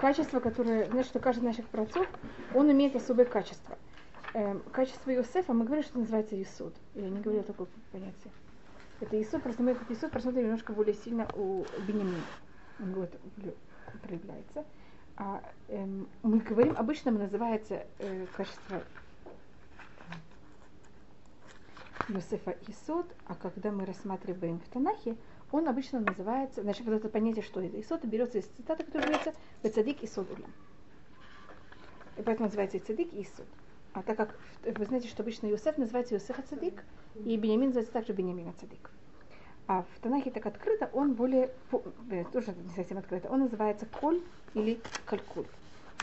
качество, которое, знаешь, что каждый наших працов, он имеет особое качество. Эм, качество Иосифа, мы говорили, что называется Исуд. Я не говорила такое понятие. Это Исуд, просто мы этот Исуд просмотрим немножко более сильно у Бенемина. Он вот проявляется. А, эм, мы говорим, обычно называется э, качество Иосифа Исуд, а когда мы рассматриваем в Танахе, он обычно называется, значит, вот это понятие, что это Исод, берется из цитаты, которая говорится «Бецадик и Содулям». И поэтому называется и Цадик и Исод. А так как вы знаете, что обычно Иосиф называется Иосифа Цадик, и Бениамин называется также Бениамин Цадик. А в Танахе так открыто, он более, э, тоже не совсем открыто, он называется Коль или Калькуль.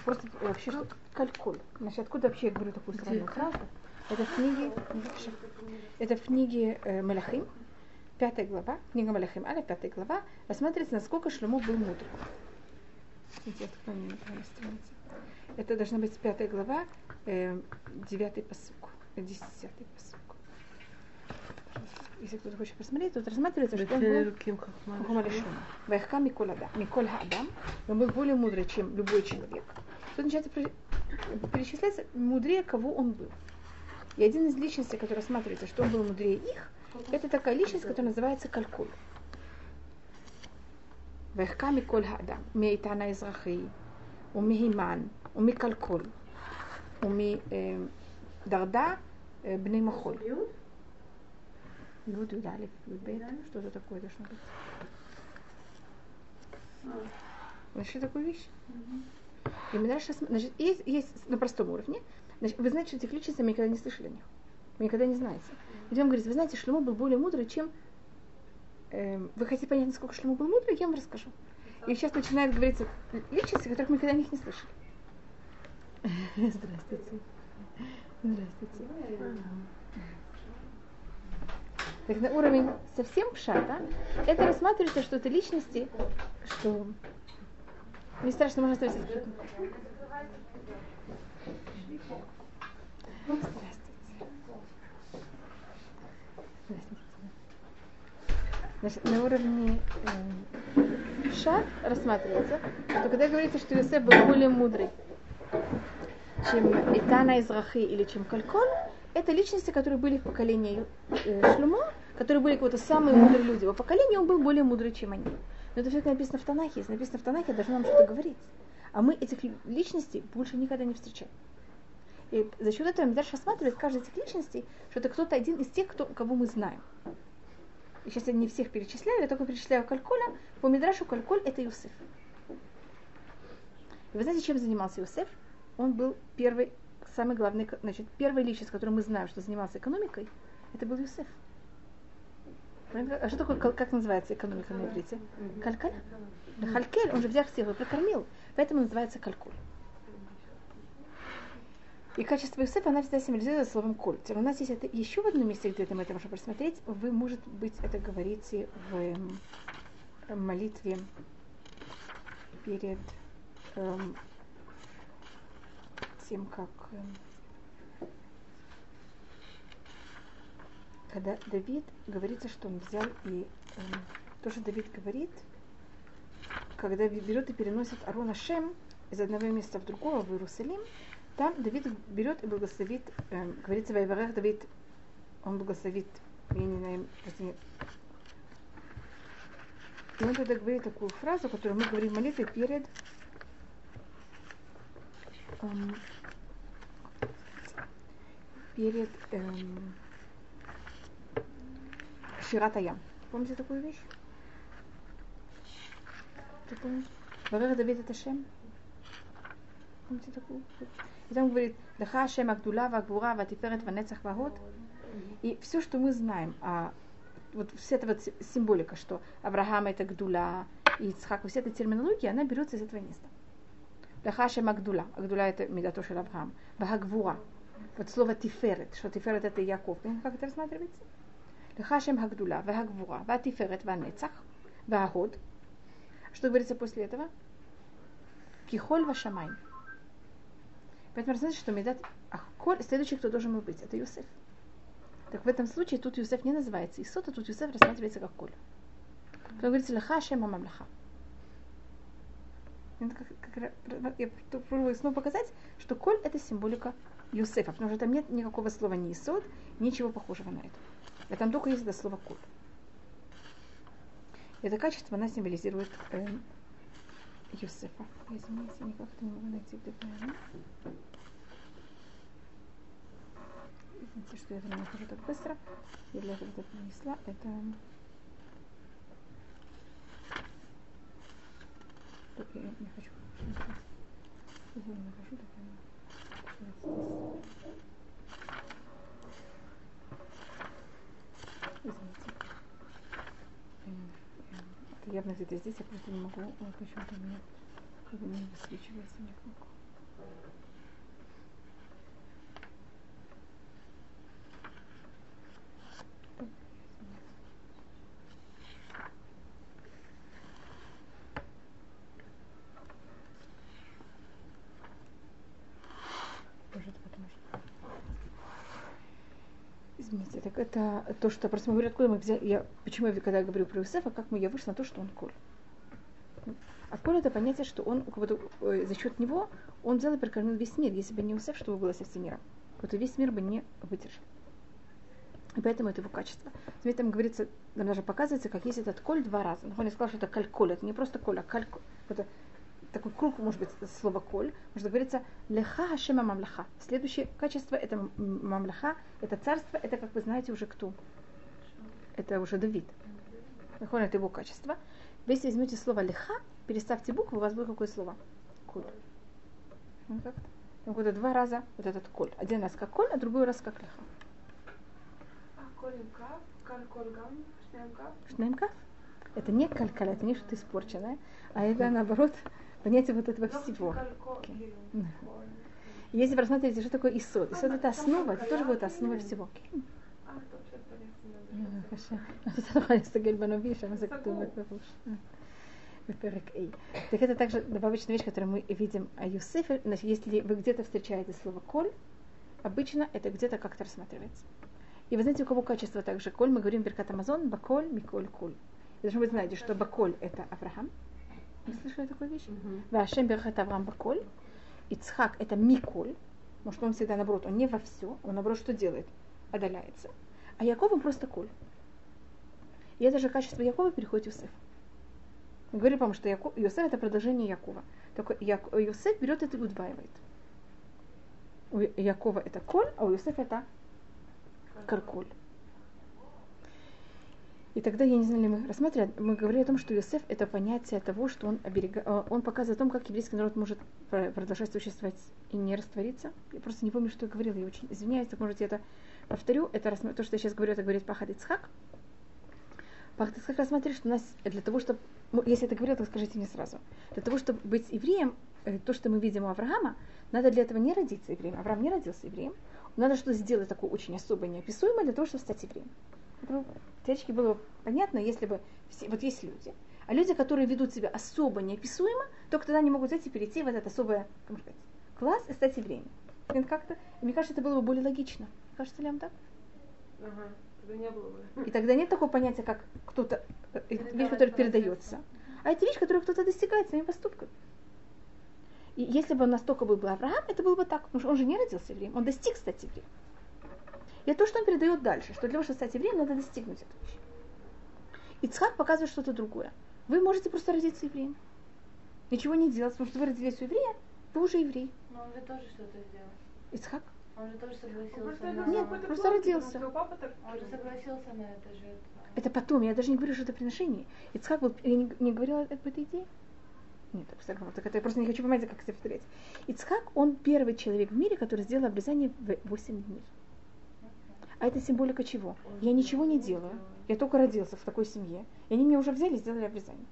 Просто вообще что Калькуль. Значит, откуда вообще я говорю такую странную фразу? Это в книге, это в книге э, Малахим, пятая глава, книга Малахим Аля, пятая глава, рассматривается, насколько Шлюму был мудр. Это должна быть пятая глава, э, девятый посук, десятый посук. Если кто-то хочет посмотреть, тут рассматривается, что он был. Вайхка Миколь Адам. Миколь Адам. Он был более мудрый, чем любой человек. Тут начинается перечисляться мудрее, кого он был. И один из личностей, который рассматривается, что он был мудрее их, это такая личность, которая называется калькуль. Вехками коль хада, мейтана израхи, умми химан, умми калькуль, умми э, дарда э, бни махоль. Юд, ну, юд. Что это такое должно быть? А. Нашли такую вещь? И мы дальше, значит, есть, есть на простом уровне. Значит, вы знаете, что этих личностей мы никогда не слышали о них. Вы никогда не знаете. И он говорит, вы знаете, Шлюмо был более мудрый, чем... Э, вы хотите понять, насколько Шлюмо был мудрый, я вам расскажу. И сейчас начинает говориться личности, которых мы никогда них не слышали. Здравствуйте. Здравствуйте. Так на уровень совсем пшата, это рассматривается, что это личности, что не страшно, можно оставить Здравствуйте. Значит, на уровне э, рассматривается, что когда говорится, что Иосиф был более мудрый, чем Итана из Рахи или чем Калькон, это личности, которые были в поколении э, Шлюмо, которые были какие-то самые мудрые люди. Во поколении он был более мудрый, чем они. Но это все написано в Танахе. Если написано в Танахе, должно нам что-то говорить. А мы этих личностей больше никогда не встречаем. И за счет этого дальше рассматривает каждой из этих личностей, что это кто-то один из тех, кто, кого мы знаем. Сейчас я не всех перечисляю, я только перечисляю Кальколя. По Мидрашу Кальколь это Юсеф. И вы знаете, чем занимался Юсеф? Он был первый, самый главный, значит, первый личность, который мы знаем, что занимался экономикой, это был Юсеф. А что такое, как называется экономика на иврите? Калькаль? Халькель, он же взял всех и прокормил. Поэтому называется калькуль. И качество Юсефа, она всегда символизируется словом коль. У нас есть это еще в одном месте, где мы это можем просмотреть. Вы, может быть, это говорите в молитве перед эм, тем, как эм, когда Давид говорится, что он взял и эм, то, что Давид говорит, когда берет и переносит Арона Шем из одного места в другое, в Иерусалим, там Давид берет и благословит, э, говорится, Вайварах Давид, он благословит, я не знаю, прости, и он тогда говорит такую фразу, которую мы говорим в молитве перед эм, перед эм, Ширатаям. Помните такую вещь? Ты помнишь? Варах Давид это Шем? Помните такую? Там говорит, Леха Шем Агдула, Вагвура, Ватиферет, Ванецах, Вагот. И все, что мы знаем, а вот вся эта вот символика, что Авраам это Гдула, и Ицхак, вся эта терминология, она берется из этого места. Леха Шем Агдула. Это Медатошель Авраам. Вагвура. Вот слово Тиферет, что Тиферет это Яков. Как это рассматривается? Леха Шем Агдула, Вагвура, Ватиферет, Ванецах, Вагод. Что говорится после этого? Кихоль Вашамай. Поэтому рассмотрите, что Медат Ахколь, следующий, кто должен был быть, это Юсеф. Так в этом случае тут Юсеф не называется Исот, а тут Юсеф рассматривается как Коль. Потом говорится Лаха Шема Мамлаха. Я пробую снова показать, что коль это символика Юсефа, потому что там нет никакого слова ни сод, ничего похожего на это. А там только есть это слово коль. Это качество она символизирует э, Юсефа. Извините, никак не могу найти правильно. Извините, что я это нахожу так быстро. Я для этого это принесла. Это я не хочу. Я не нахожу, я Извините. Явно где-то здесь, я просто не могу, почему-то у меня не высвечивается никак. Извините, так это то, что просто мы говорим, откуда мы взяли, я, почему я, когда я говорю про Иосифа, как мы, я вышла на то, что он коль. А коль это понятие, что он, как будто, э, за счет него, он взял и прокормил весь мир. Если бы не Иосиф, что бы было со всем миром? Вот весь мир бы не выдержал. И поэтому это его качество. Смотрите, там говорится, там даже показывается, как есть этот коль два раза. Он не сказал, что это кальколь, это не просто коль, а кальколь. Это такой круг, может быть, слово коль, может говорится леха хашема мамлаха. Следующее качество это мамлаха, это царство, это, как вы знаете, уже кто? Это уже Давид. Нахон это его качество. Если возьмете слово леха, переставьте букву, у вас будет какое слово? Коль. Ну, как Там какое два раза вот этот коль. Один раз как коль, а другой раз как леха. А коль кав, каль коль гам, кав? Шнеем кав? Это не калькаля, это не что-то испорченное, а это наоборот понятие вот этого всего. Если вы рассматриваете, что такое исод, исод это основа, это тоже будет основа всего. Так это также добавочная вещь, которую мы видим о Юсефе. Значит, если вы где-то встречаете слово коль, обычно это где-то как-то рассматривается. И вы знаете, у кого качество также коль, мы говорим Беркат Амазон, баколь, миколь, куль. И даже вы знаете, что баколь это Авраам, вы слышали такую вещь? Вашем берхат Авраам Баколь. Ицхак это Миколь. Может, он всегда наоборот, он не во все, он наоборот что делает? Отдаляется. А Яков он просто Коль. И это же качество Якова переходит в Иосиф. Мы говорим, потому что Яков, Иосиф это продолжение Якова. Только Як, Иосиф берет это и удваивает. У Якова это Коль, а у Иосифа это Карколь. И тогда, я не знаю, ли мы рассматривали, мы говорили о том, что Иосиф это понятие того, что он, оберега... Э, он показывает о том, как еврейский народ может продолжать существовать и не раствориться. Я просто не помню, что я говорила, я очень извиняюсь, так может я это повторю. Это то, что я сейчас говорю, это говорит Пахад Ицхак. Пахад Ицхак рассматривает, что у нас для того, чтобы, ну, если это говорил, то скажите мне сразу. Для того, чтобы быть евреем, э, то, что мы видим у Авраама, надо для этого не родиться евреем. Авраам не родился евреем. Надо что-то сделать такое очень особое, неописуемое для того, чтобы стать евреем. Теоретически было бы понятно, если бы все, вот есть люди, а люди, которые ведут себя особо неописуемо, только тогда они могут зайти перейти в этот особый как сказать, класс и стать евреем. Как-то, мне кажется, это было бы более логично. Кажется ли вам так? Ага, тогда не было бы. И тогда нет такого понятия, как кто-то, вещь, которая передается. А это вещь, которую кто-то достигает своими поступками. И если бы он настолько был бы Авраам, это было бы так, потому что он же не родился евреем, он достиг стать евреем. И это то, что он передает дальше, что для того, чтобы стать евреем, надо достигнуть эту вещь. Ицхак показывает что-то другое. Вы можете просто родиться евреем. Ничего не делать, потому что вы родились у еврея, вы уже еврей. Но он же тоже что-то сделал. Ицхак? Он же тоже согласился просто на... Нет, просто родился. Он же согласился на это же. Это потом, я даже не говорю, что это приношение. Ицхак был, я не, не говорила об этой идее. Нет, так, так это я просто не хочу понимать, как это повторять. Ицхак, он первый человек в мире, который сделал обрезание в 8 дней. А это символика чего? Я ничего не делаю. Я только родился в такой семье. И они меня уже взяли и сделали обрезание.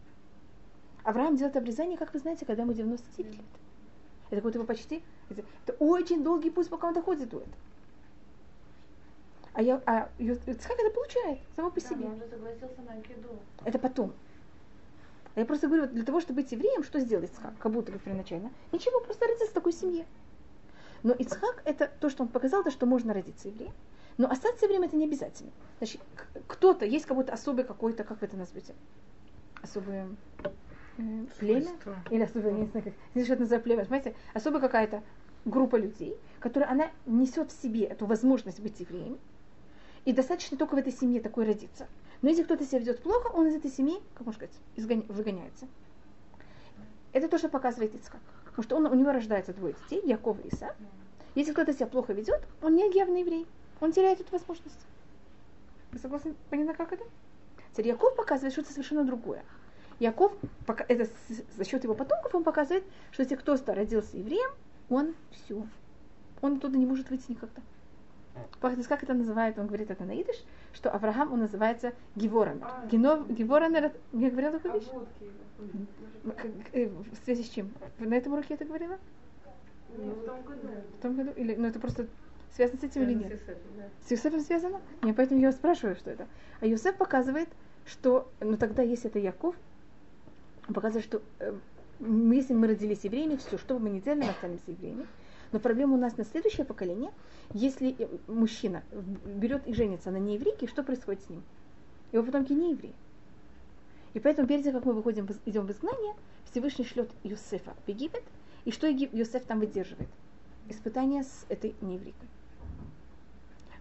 Авраам делает обрезание, как вы знаете, когда ему 99 лет. Это какой-то его почти... Это, это очень долгий путь, пока он доходит до этого. А, я, а Ицхак это получает само по да, себе. он же согласился на киду. Это потом. А я просто говорю, для того, чтобы быть евреем, что сделать Ицхак? Как будто бы первоначально. Ничего, просто родиться в такой семье. Но Ицхак это то, что он показал, то, что можно родиться евреем. Но остаться время это не обязательно. Значит, кто-то, есть как будто особый какой-то, как вы это назовете? Особый э, племя, или особо, я не знаю, как, не знаю, что это называется племя, понимаете, особо какая-то группа людей, которая, она несет в себе эту возможность быть евреем, и достаточно только в этой семье такой родиться. Но если кто-то себя ведет плохо, он из этой семьи, как можно сказать, изгоня, выгоняется. Это то, что показывает Ицхак. Потому что он, у него рождается двое детей, Яков и Иса. Если кто-то себя плохо ведет, он не явный еврей. Он теряет эту возможность. Вы согласны? Понятно, как это? Теперь Яков показывает что-то совершенно другое. Яков, это за счет его потомков, он показывает, что если кто-то родился евреем, он все. Он оттуда не может выйти никогда. Как это называет, он говорит это на идыш, что Авраам, он называется Геворанер. А, Геворанер, я говорила такую вещь? Э, в связи с чем? На этом уроке это говорила? Нет, в том году. В том году? Или, ну это просто связано с этим или нет? С Юсефом связано? Нет, поэтому я спрашиваю, что это. А Юсеф показывает, что, ну тогда, если это Яков, он показывает, что э, если мы родились евреями, все, что бы мы ни делали, мы останемся евреями. Но проблема у нас на следующее поколение, если э, мужчина берет и женится на нееврейке, что происходит с ним? Его потомки не евреи. И поэтому перед тем, как мы выходим, идем в изгнание, Всевышний шлет Юсефа в Египет, и что Юсеф там выдерживает? Испытание с этой нееврейкой.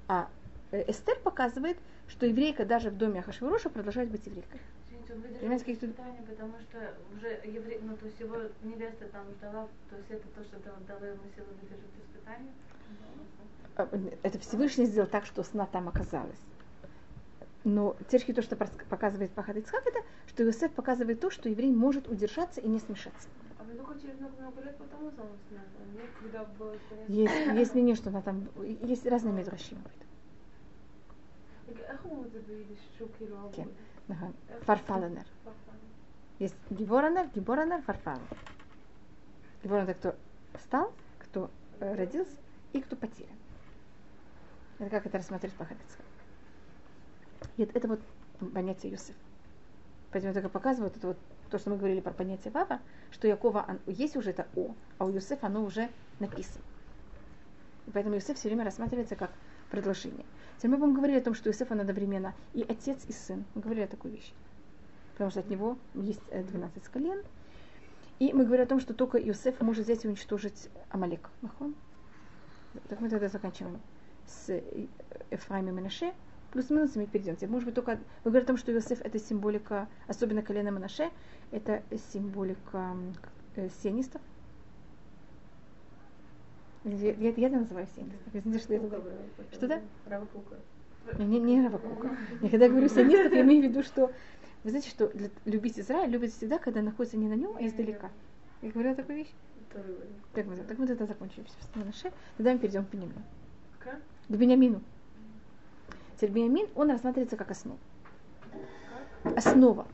А э, Эстер показывает, что еврейка даже в доме Ахашвироша продолжает быть еврейкой. Понимаете, какие испытания, потому что уже еврей, ну то есть его невеста там ждала, то есть это то, что дало ему силу выдержать испытания. А, это Всевышний сделал так, что сна там оказалась. Но теперь то, что показывает Пахат Ицхак, это, что Иосиф показывает то, что еврей может удержаться и не смешаться. А вы только через много, лет потом замуж нет? Когда было есть, есть мнение, что она там, есть разные медращи. איך אומרים את זה ביידיש שהוא כאילו כן, נכון. פרפלנר. Есть гиборанер, гиборанер, фарфален. Гиборанер, кто встал, кто родился и кто потерян. Это как это рассмотреть по Хабицкому. Это вот понятие Юсеф. Поэтому я только показываю это вот то, что мы говорили про понятие Вава, что Якова есть уже это О, а у Юсефа оно уже написано. И поэтому Юсеф все время рассматривается как предложение. Теперь мы будем говорить о том, что Иосиф он одновременно и отец, и сын. Мы говорили о такой вещи. Потому что от него есть 12 э, колен. И мы говорим о том, что только Иосиф может взять и уничтожить Амалек. Так мы тогда заканчиваем с э, Эфраимом и Менаше. Плюс-минус мы перейдем. Может быть, только мы говорим о том, что Иосиф это символика, особенно колено Менаше, это символика э, сионистов. Я, я, я это называю сионистов. Извините, что я говорю. Что да? Не, не Равакука. Я когда говорю сионистов, я имею в виду, что вы знаете, что для, любить Израиль любят всегда, когда находится не на нем, а издалека. Я говорила такую вещь? Так, так мы тогда закончим. Тогда мы перейдем к Бениамину. К Бениамину. Теперь Бениамин, он рассматривается как основа. Основа.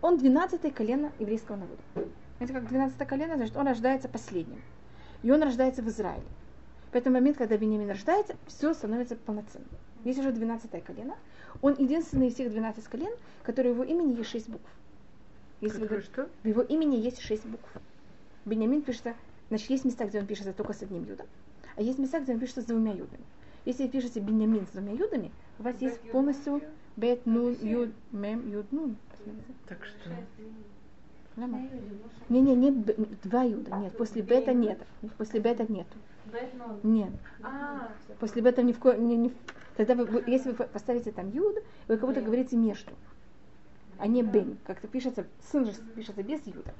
Он 12 колено еврейского народа. Это как 12 колено, значит, он рождается последним. И он рождается в Израиле. Поэтому момент, когда Бениамин рождается, все становится полноценным. Есть уже 12 колено. Он единственный из всех 12 колен, который в его имени есть 6 букв. Если вы говорите, что? В его имени есть 6 букв. Бениамин пишется, значит, есть места, где он пишется только с одним юдом, а есть места, где он пишется с двумя юдами. Если вы пишете Бениамин с двумя юдами, у вас есть полностью бет, нун, юд, мем, юд, нун. Так что? Не, не, нет два юда, нет, после бета нет, после бета нету. Нет. А, после бета ни в коем, не, не, тогда вы, если вы поставите там юд, вы как будто говорите между, а не бен, как-то пишется, сын же пишется без юда.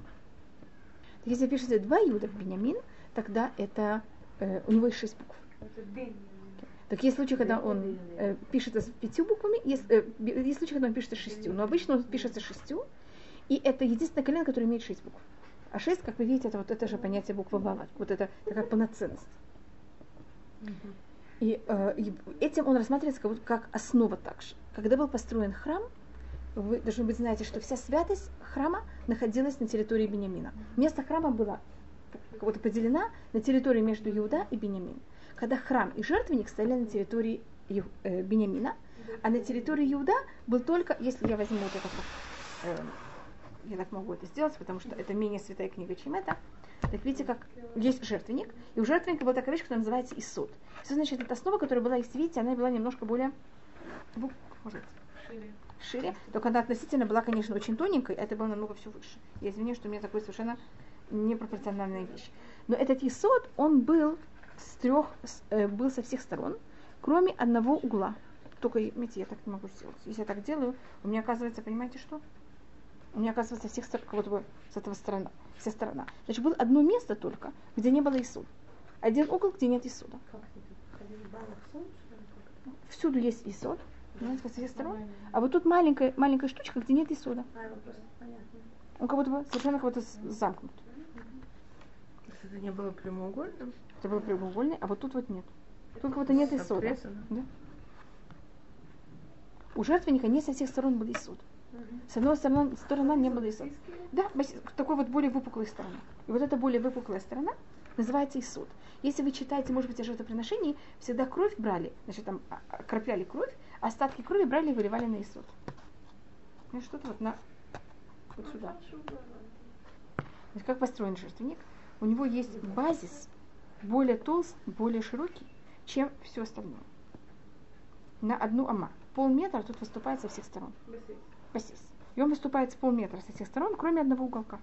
Если пишется два юда Бенямин, тогда это э, у него есть шесть букв. Так есть случаи, когда он э, пишется с пятью буквами, есть, э, есть случаи, когда он пишется шестью, но обычно он пишется шестью, и это единственное колено, которое имеет шесть букв. А шесть, как вы видите, это вот это же понятие буквы Вава, вот это такая полноценность. И, э, и этим он рассматривается как, как основа также. Когда был построен храм, вы должны быть знаете, что вся святость храма находилась на территории Бениамина. Место храма было вот поделена на территории между Иуда и Бениамин. Когда храм и жертвенник стояли на территории э, Бениамина, а на территории Иуда был только, если я возьму вот это как, э, я так могу это сделать, потому что это менее святая книга, чем это. Так видите, как есть жертвенник, и у жертвенника была такая вещь, которая называется Исуд. Исуд, значит, это основа, которая была, если видите, она была немножко более, ну, может, шире шире, только она относительно была, конечно, очень тоненькой, а это было намного все выше. Я извиняюсь, что у меня такой совершенно непропорциональная вещь. Но этот Исод, он был с трех, э, был со всех сторон, кроме одного угла. Только, видите, я так не могу сделать. Если я так делаю, у меня оказывается, понимаете что? У меня оказывается всех сторон, как будто бы с этого сторона, вся сторона. Значит, было одно место только, где не было Исуда. Один угол, где нет Исуда. Всюду есть Исуд, знаете, со всех сторон. А вот тут маленькая, маленькая штучка, где нет Исуда. Он как будто бы совершенно как будто замкнут. Это не было прямоугольным? Это было прямоугольный, а вот тут вот нет. Тут как будто нет Исуда. Да? У жертвенника не со всех сторон был Исуд. С одной стороны, сторона не было Исуд. Да, такой вот более выпуклая сторона. И вот эта более выпуклая сторона называется Исуд. Если вы читаете, может быть, о жертвоприношении, всегда кровь брали, значит, там а, а, крапляли кровь, а остатки крови брали и выливали на Исуд. Ну, что-то вот на вот сюда. Значит, как построен жертвенник? У него есть базис более толст, более широкий, чем все остальное. На одну ама. Полметра тут выступает со всех сторон. Басис. И он выступает с полметра со всех сторон, кроме одного уголка.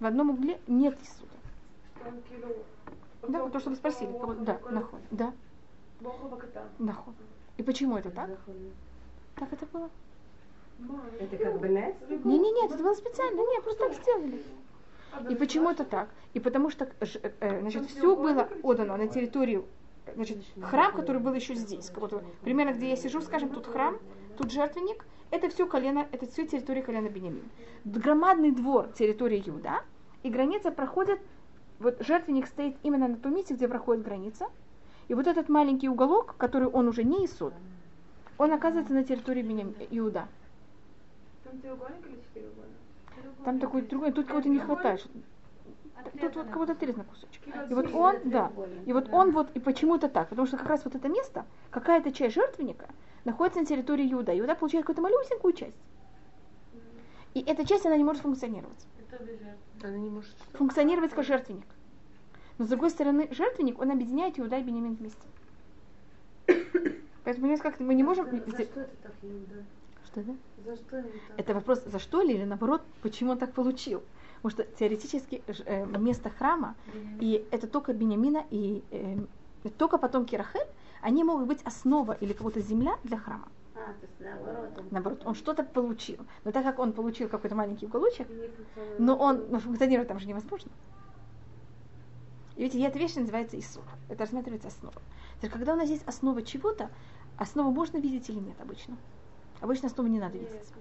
В одном угле нет Исуда. Да, вот то, что вы спросили. Да, наход. Да. Наход. И почему это так? Как это было? Это как бы нет? Не, не, нет, это было специально. Нет, просто так сделали. И почему это так? И потому что э, значит, все было отдано на территорию значит, храм, который был еще здесь. Вот, примерно где я сижу, скажем, тут храм, тут жертвенник, это все колено, это все территория колена Бенемин. Громадный двор территории Иуда, и граница проходит, вот жертвенник стоит именно на том месте, где проходит граница, и вот этот маленький уголок, который он уже не Исуд, он оказывается на территории Бенем... Иуда. Там треугольник или четыреугольник? Там такой другой, тут кого-то не хватает. Тут вот кого-то отрезано кусочек. И вот он, да, и вот он вот, и почему-то так, потому что как раз вот это место, какая-то часть жертвенника находится на территории Иуда. Иуда получает какую-то малюсенькую часть. И эта часть, она не может функционировать. Она не может функционировать как жертвенник. Но с другой стороны, жертвенник, он объединяет Иуда и Бенемин вместе. Поэтому, понимаете, как мы не можем... За что это так Иуда? Что это? За что это так? Это вопрос, за что ли, или наоборот, почему он так получил. Потому что теоретически э, место храма, и это только Бениамина и э, только потомки Рахель, они могут быть основа или какая-то земля для храма. А, то есть наоборот. Он... Наоборот, он что-то получил. Но так как он получил какой-то маленький уголочек, но он но функционировать там же невозможно. И видите, эта вещь называется Исур. Это рассматривается основа. То есть, когда у нас есть основа чего-то, основу можно видеть или нет обычно. Обычно основу не надо видеть.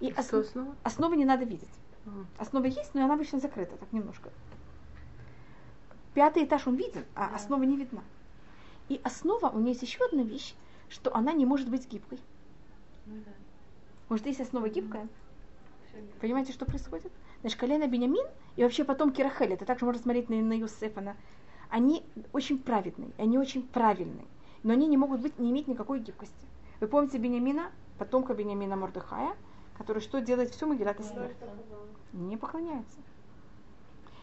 И Что основа? Основу не надо видеть. Основа есть, но она обычно закрыта, так немножко. Пятый этаж он виден, а основа не видна. И основа, у нее есть еще одна вещь, что она не может быть гибкой. Ну да. Может, если основа гибкая, понимаете, что происходит? Значит, колено Бенямин и вообще потом Кирахель, это также можно смотреть на, на Юсефа, на, они очень праведные, они очень правильные, но они не могут быть, не иметь никакой гибкости. Вы помните Бенямина, потомка Бенямина Мордыхая, который что делает всю Магилат Эстер? Не поклоняется.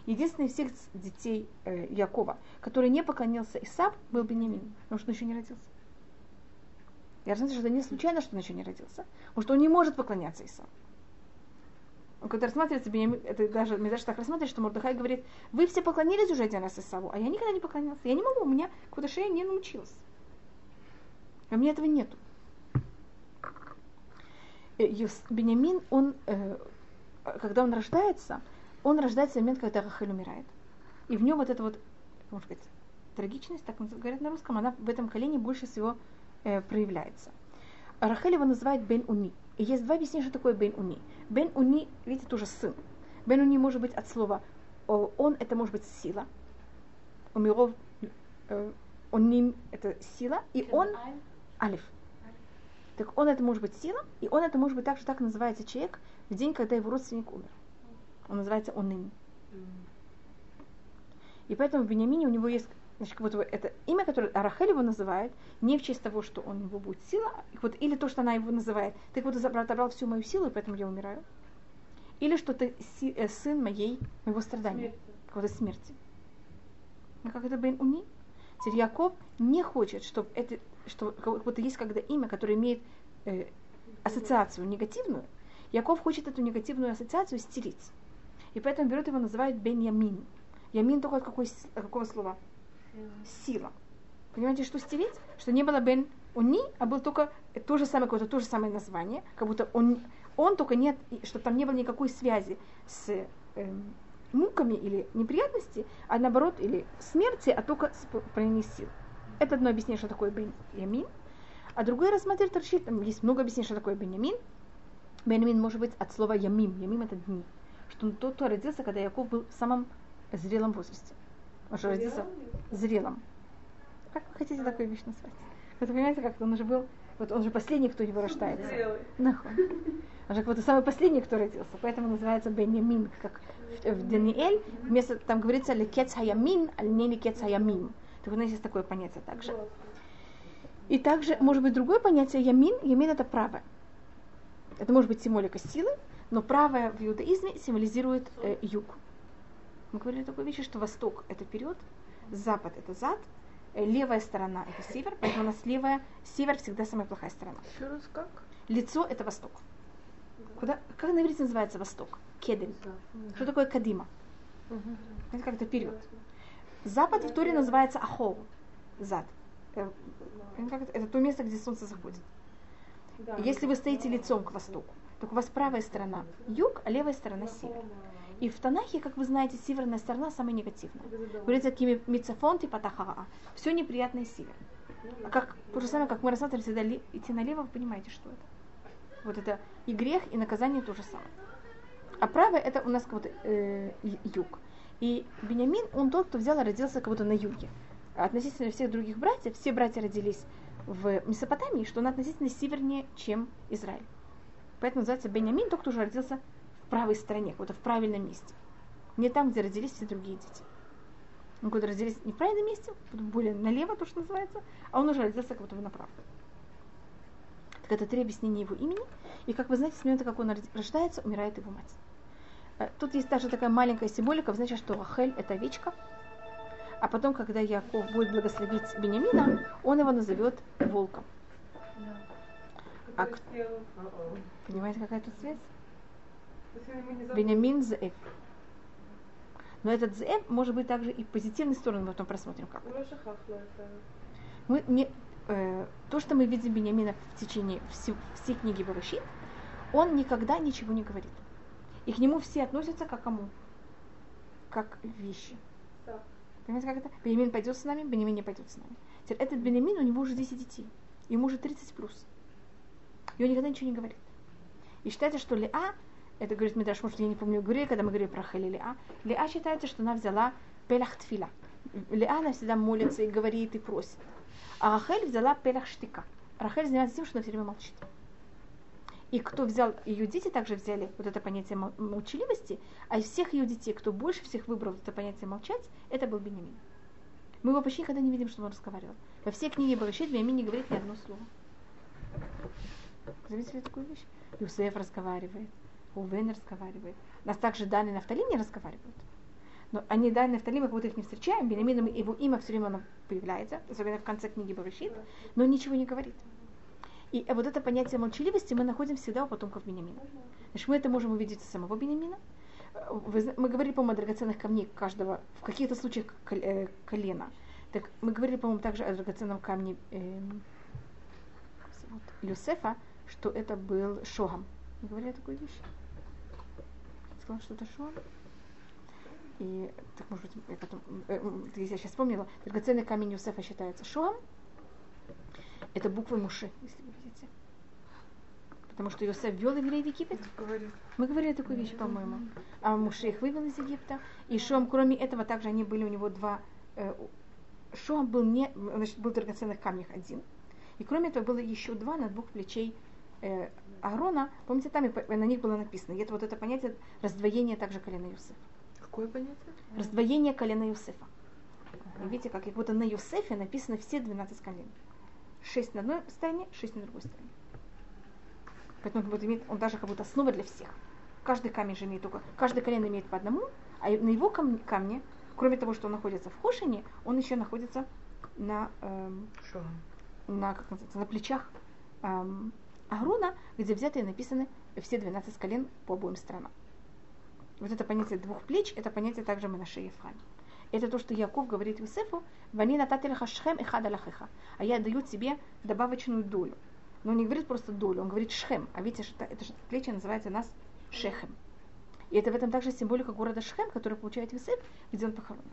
Единственный из всех детей э, Якова, который не поклонился Исав, был Бенямин, потому что он еще не родился. Я знаю, что это не случайно, что он еще не родился, потому что он не может поклоняться Исаву. Он когда рассматривается, Бенямин, это даже Медраш так рассматривает, что Мордыхай говорит, вы все поклонились уже один раз Исаву, а я никогда не поклонялся. Я не могу, у меня какая-то шея не научилась. А у меня этого нету. Э, Бенямин, он, э, когда он рождается, он рождается в момент, когда Рахель умирает. И в нем вот эта вот, можно сказать, трагичность, так говорят на русском, она в этом колене больше всего э, проявляется. Рахель его называет Бен Уни. И есть два объяснения, что такое Бен Уни. Бен Уни, видите, тоже сын. Бен Уни может быть от слова он, это может быть сила. У миров оним это сила, и он алиф. Так он это может быть сила, и он это может быть также так называется человек в день, когда его родственник умер. Он называется оним. И поэтому в Бениамине у него есть значит, как будто бы это имя, которое Арахель его называет, не в честь того, что он его будет сила, вот, или то, что она его называет, ты как будто отобрал всю мою силу, и поэтому я умираю. Или что ты си, э, сын моей, моего страдания, какой-то смерти. А как это Бен Уни? Теперь Яков не хочет, чтобы это, что как будто есть когда имя, которое имеет э, ассоциацию негативную, Яков хочет эту негативную ассоциацию стереть. И поэтому берет его, называют Бен Ямин. Ямин только от какой, от какого слова? Сила. Понимаете, что стереть? Что не было Бен Уни, а был только то же самое, какое-то то же самое название, как будто он, он только нет, что там не было никакой связи с эм, муками или неприятности, а наоборот, или смерти, а только с сил. Это одно объяснение, что такое Бен Ямин. А другое рассматривает Рашид, там есть много объяснений, что такое Бенямин. Бенямин может быть от слова Ямим. Ямим это дни. Что он тот, кто родился, когда Яков был в самом зрелом возрасте. Он же родился зрелым. Как вы хотите такую вещь назвать? Вы понимаете, как он уже был, вот он же последний, кто его рождается. Нахуй. Он же будто самый последний, кто родился. Поэтому называется Бенямин, как в, Даниэль, вместо там говорится лекец хаямин, а не лекец хаямим. Так у нас есть такое понятие также. И также, может быть, другое понятие ямин. Ямин это правое. Это может быть символика силы, но правое в иудаизме символизирует э, юг. Мы говорили такой вещи, что восток это вперед, запад это зад, э, левая сторона это север, поэтому у нас левая, север всегда самая плохая сторона. Еще раз как? Лицо это восток. Куда, как на иврите называется восток? Кедель. Что такое кадима? Это как-то вперед. Запад в Торе называется ахол, зад. Э, как это? то место, где солнце заходит. Если вы стоите лицом к востоку, то у вас правая сторона юг, а левая сторона север. И в Танахе, как вы знаете, северная сторона самая негативная. Говорится, какими мицафон типа тахаа. Все неприятное север. А как, то же самое, как мы рассматривали всегда ли- идти налево, вы понимаете, что это. Вот это и грех, и наказание то же самое. А правое это у нас как будто э, юг. И Бениамин, он тот, кто взял и родился как будто на юге. А относительно всех других братьев, все братья родились в Месопотамии, что он относительно севернее, чем Израиль. Поэтому называется Бениамин, тот, кто уже родился в правой стороне, будто в правильном месте. Не там, где родились все другие дети. Он когда родились не в правильном месте, более налево, то, что называется, а он уже родился как будто бы направо. Так это три объяснения его имени. И как вы знаете, с момента, как он рож- рождается, умирает его мать. Э, Тут есть даже такая маленькая символика, значит, что Рахель это овечка, а потом, когда Яков будет благословить Бениамина, он его назовет волком. А к- Понимаете, какая тут связь? Бениамин Зеэв. Но этот Зеэв может быть также и позитивной стороной, мы потом просмотрим как. Мы не, э, то, что мы видим Бениамина в течение всей, всей книги Барашит, он никогда ничего не говорит. И к нему все относятся как кому? Как вещи. Понимаете, как это? Бенемин пойдет с нами, Бенемин не пойдет с нами. Теперь этот Бенемин, у него уже 10 детей. Ему уже 30 плюс. И он никогда ничего не говорит. И считается, что Леа, это говорит Мидраш, может, я не помню, говорили, когда мы говорили про Хели Леа, Леа считается, что она взяла пелах тфила. Леа, она всегда молится и говорит, и просит. А Рахель взяла пелах штика. Рахель занимается тем, что она все время молчит. И кто взял, ее дети также взяли вот это понятие мол- молчаливости, а из всех ее детей, кто больше всех выбрал это понятие молчать, это был Бенемин. Мы его почти никогда не видим, чтобы он разговаривал. Во всей книге Барашит Бенемин не говорит ни одно слово. Заметили такую вещь? Юсеф разговаривает, Увен разговаривает. Нас также Дан и Нафтали не разговаривают. Но они Дан и мы как будто их не встречаем. Бенемин, его имя все время появляется, особенно в конце книги Барашит, но ничего не говорит. И вот это понятие молчаливости мы находим всегда у потомков Бенемина. Значит, мы это можем увидеть у самого Бенемина. Э, мы говорили, по-моему, о драгоценных камней каждого, в каких-то случаях э, колена. Так мы говорили, по-моему, также о драгоценном камне эм, как зовут, Юсефа, что это был Шогам. Мы говорили о такой вещи? Сказала, что это Шогам. И, так, может быть, я потом, э, я сейчас вспомнила, драгоценный камень Юсефа считается Шогам. Это буквы Муши, если вы. Потому что Йосеф ввел евреев в Египет. Мы говорили такую вещь, по-моему. А Муше их вывел из Египта. И Шом, кроме этого, также они были у него два... э, Шом был не... Значит, был в драгоценных камнях один. И кроме этого было еще два на двух плечей э, Аарона. Помните, там и на них было написано. И это вот это понятие раздвоения также колена Юсефа. Какое понятие? Раздвоение колена Юсефа. И видите, как, как будто на Юсефе написано все 12 колен. Шесть на одной стороне, шесть на другой стороне. Поэтому как будто имеет, он даже как будто основа для всех. Каждый камень же имеет только, каждый колено имеет по одному, а и на его кам- камне, кроме того, что он находится в Хошине, он еще находится на, эм, на, как называется, на плечах эм, Ааруна, где взяты и написаны все 12 колен по обоим сторонам. Вот это понятие двух плеч, это понятие также мы на шее Ефраме. Это то, что Яков говорит Юсефу, «Вани натателеха шхем и хада лахеха». А я даю тебе добавочную долю. Но он не говорит просто долю, он говорит шхем. А видите, это, это плечи называется нас шехем. И это в этом также символика города Шхем, который получает Юсеф, где он похоронен.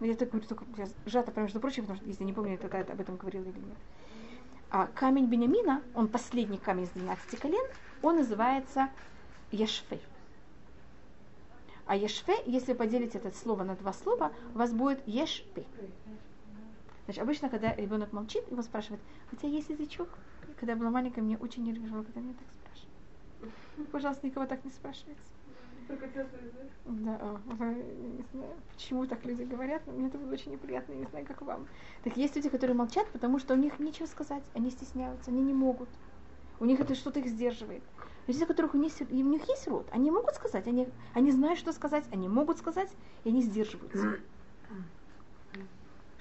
Я так говорю, только я сжато, между прочим, потому что, если не помню, тогда это об этом говорил или нет. А камень Бениамина, он последний камень из 12 колен, он называется Ешфей. А ешфе, если поделить это слово на два слова, у вас будет ешпе. Значит, обычно, когда ребенок молчит, его спрашивают, у тебя есть язычок? Когда я была маленькая, мне очень нервировало, когда меня так спрашивают. Пожалуйста, никого так не спрашивайте. Да, а, не знаю, почему так люди говорят, но мне это было очень неприятно, я не знаю, как вам. Так есть люди, которые молчат, потому что у них нечего сказать, они стесняются, они не могут. У них это что-то их сдерживает. Люди, у которых у них, у них есть рот, они могут сказать, они, они знают, что сказать, они могут сказать, и они сдерживаются.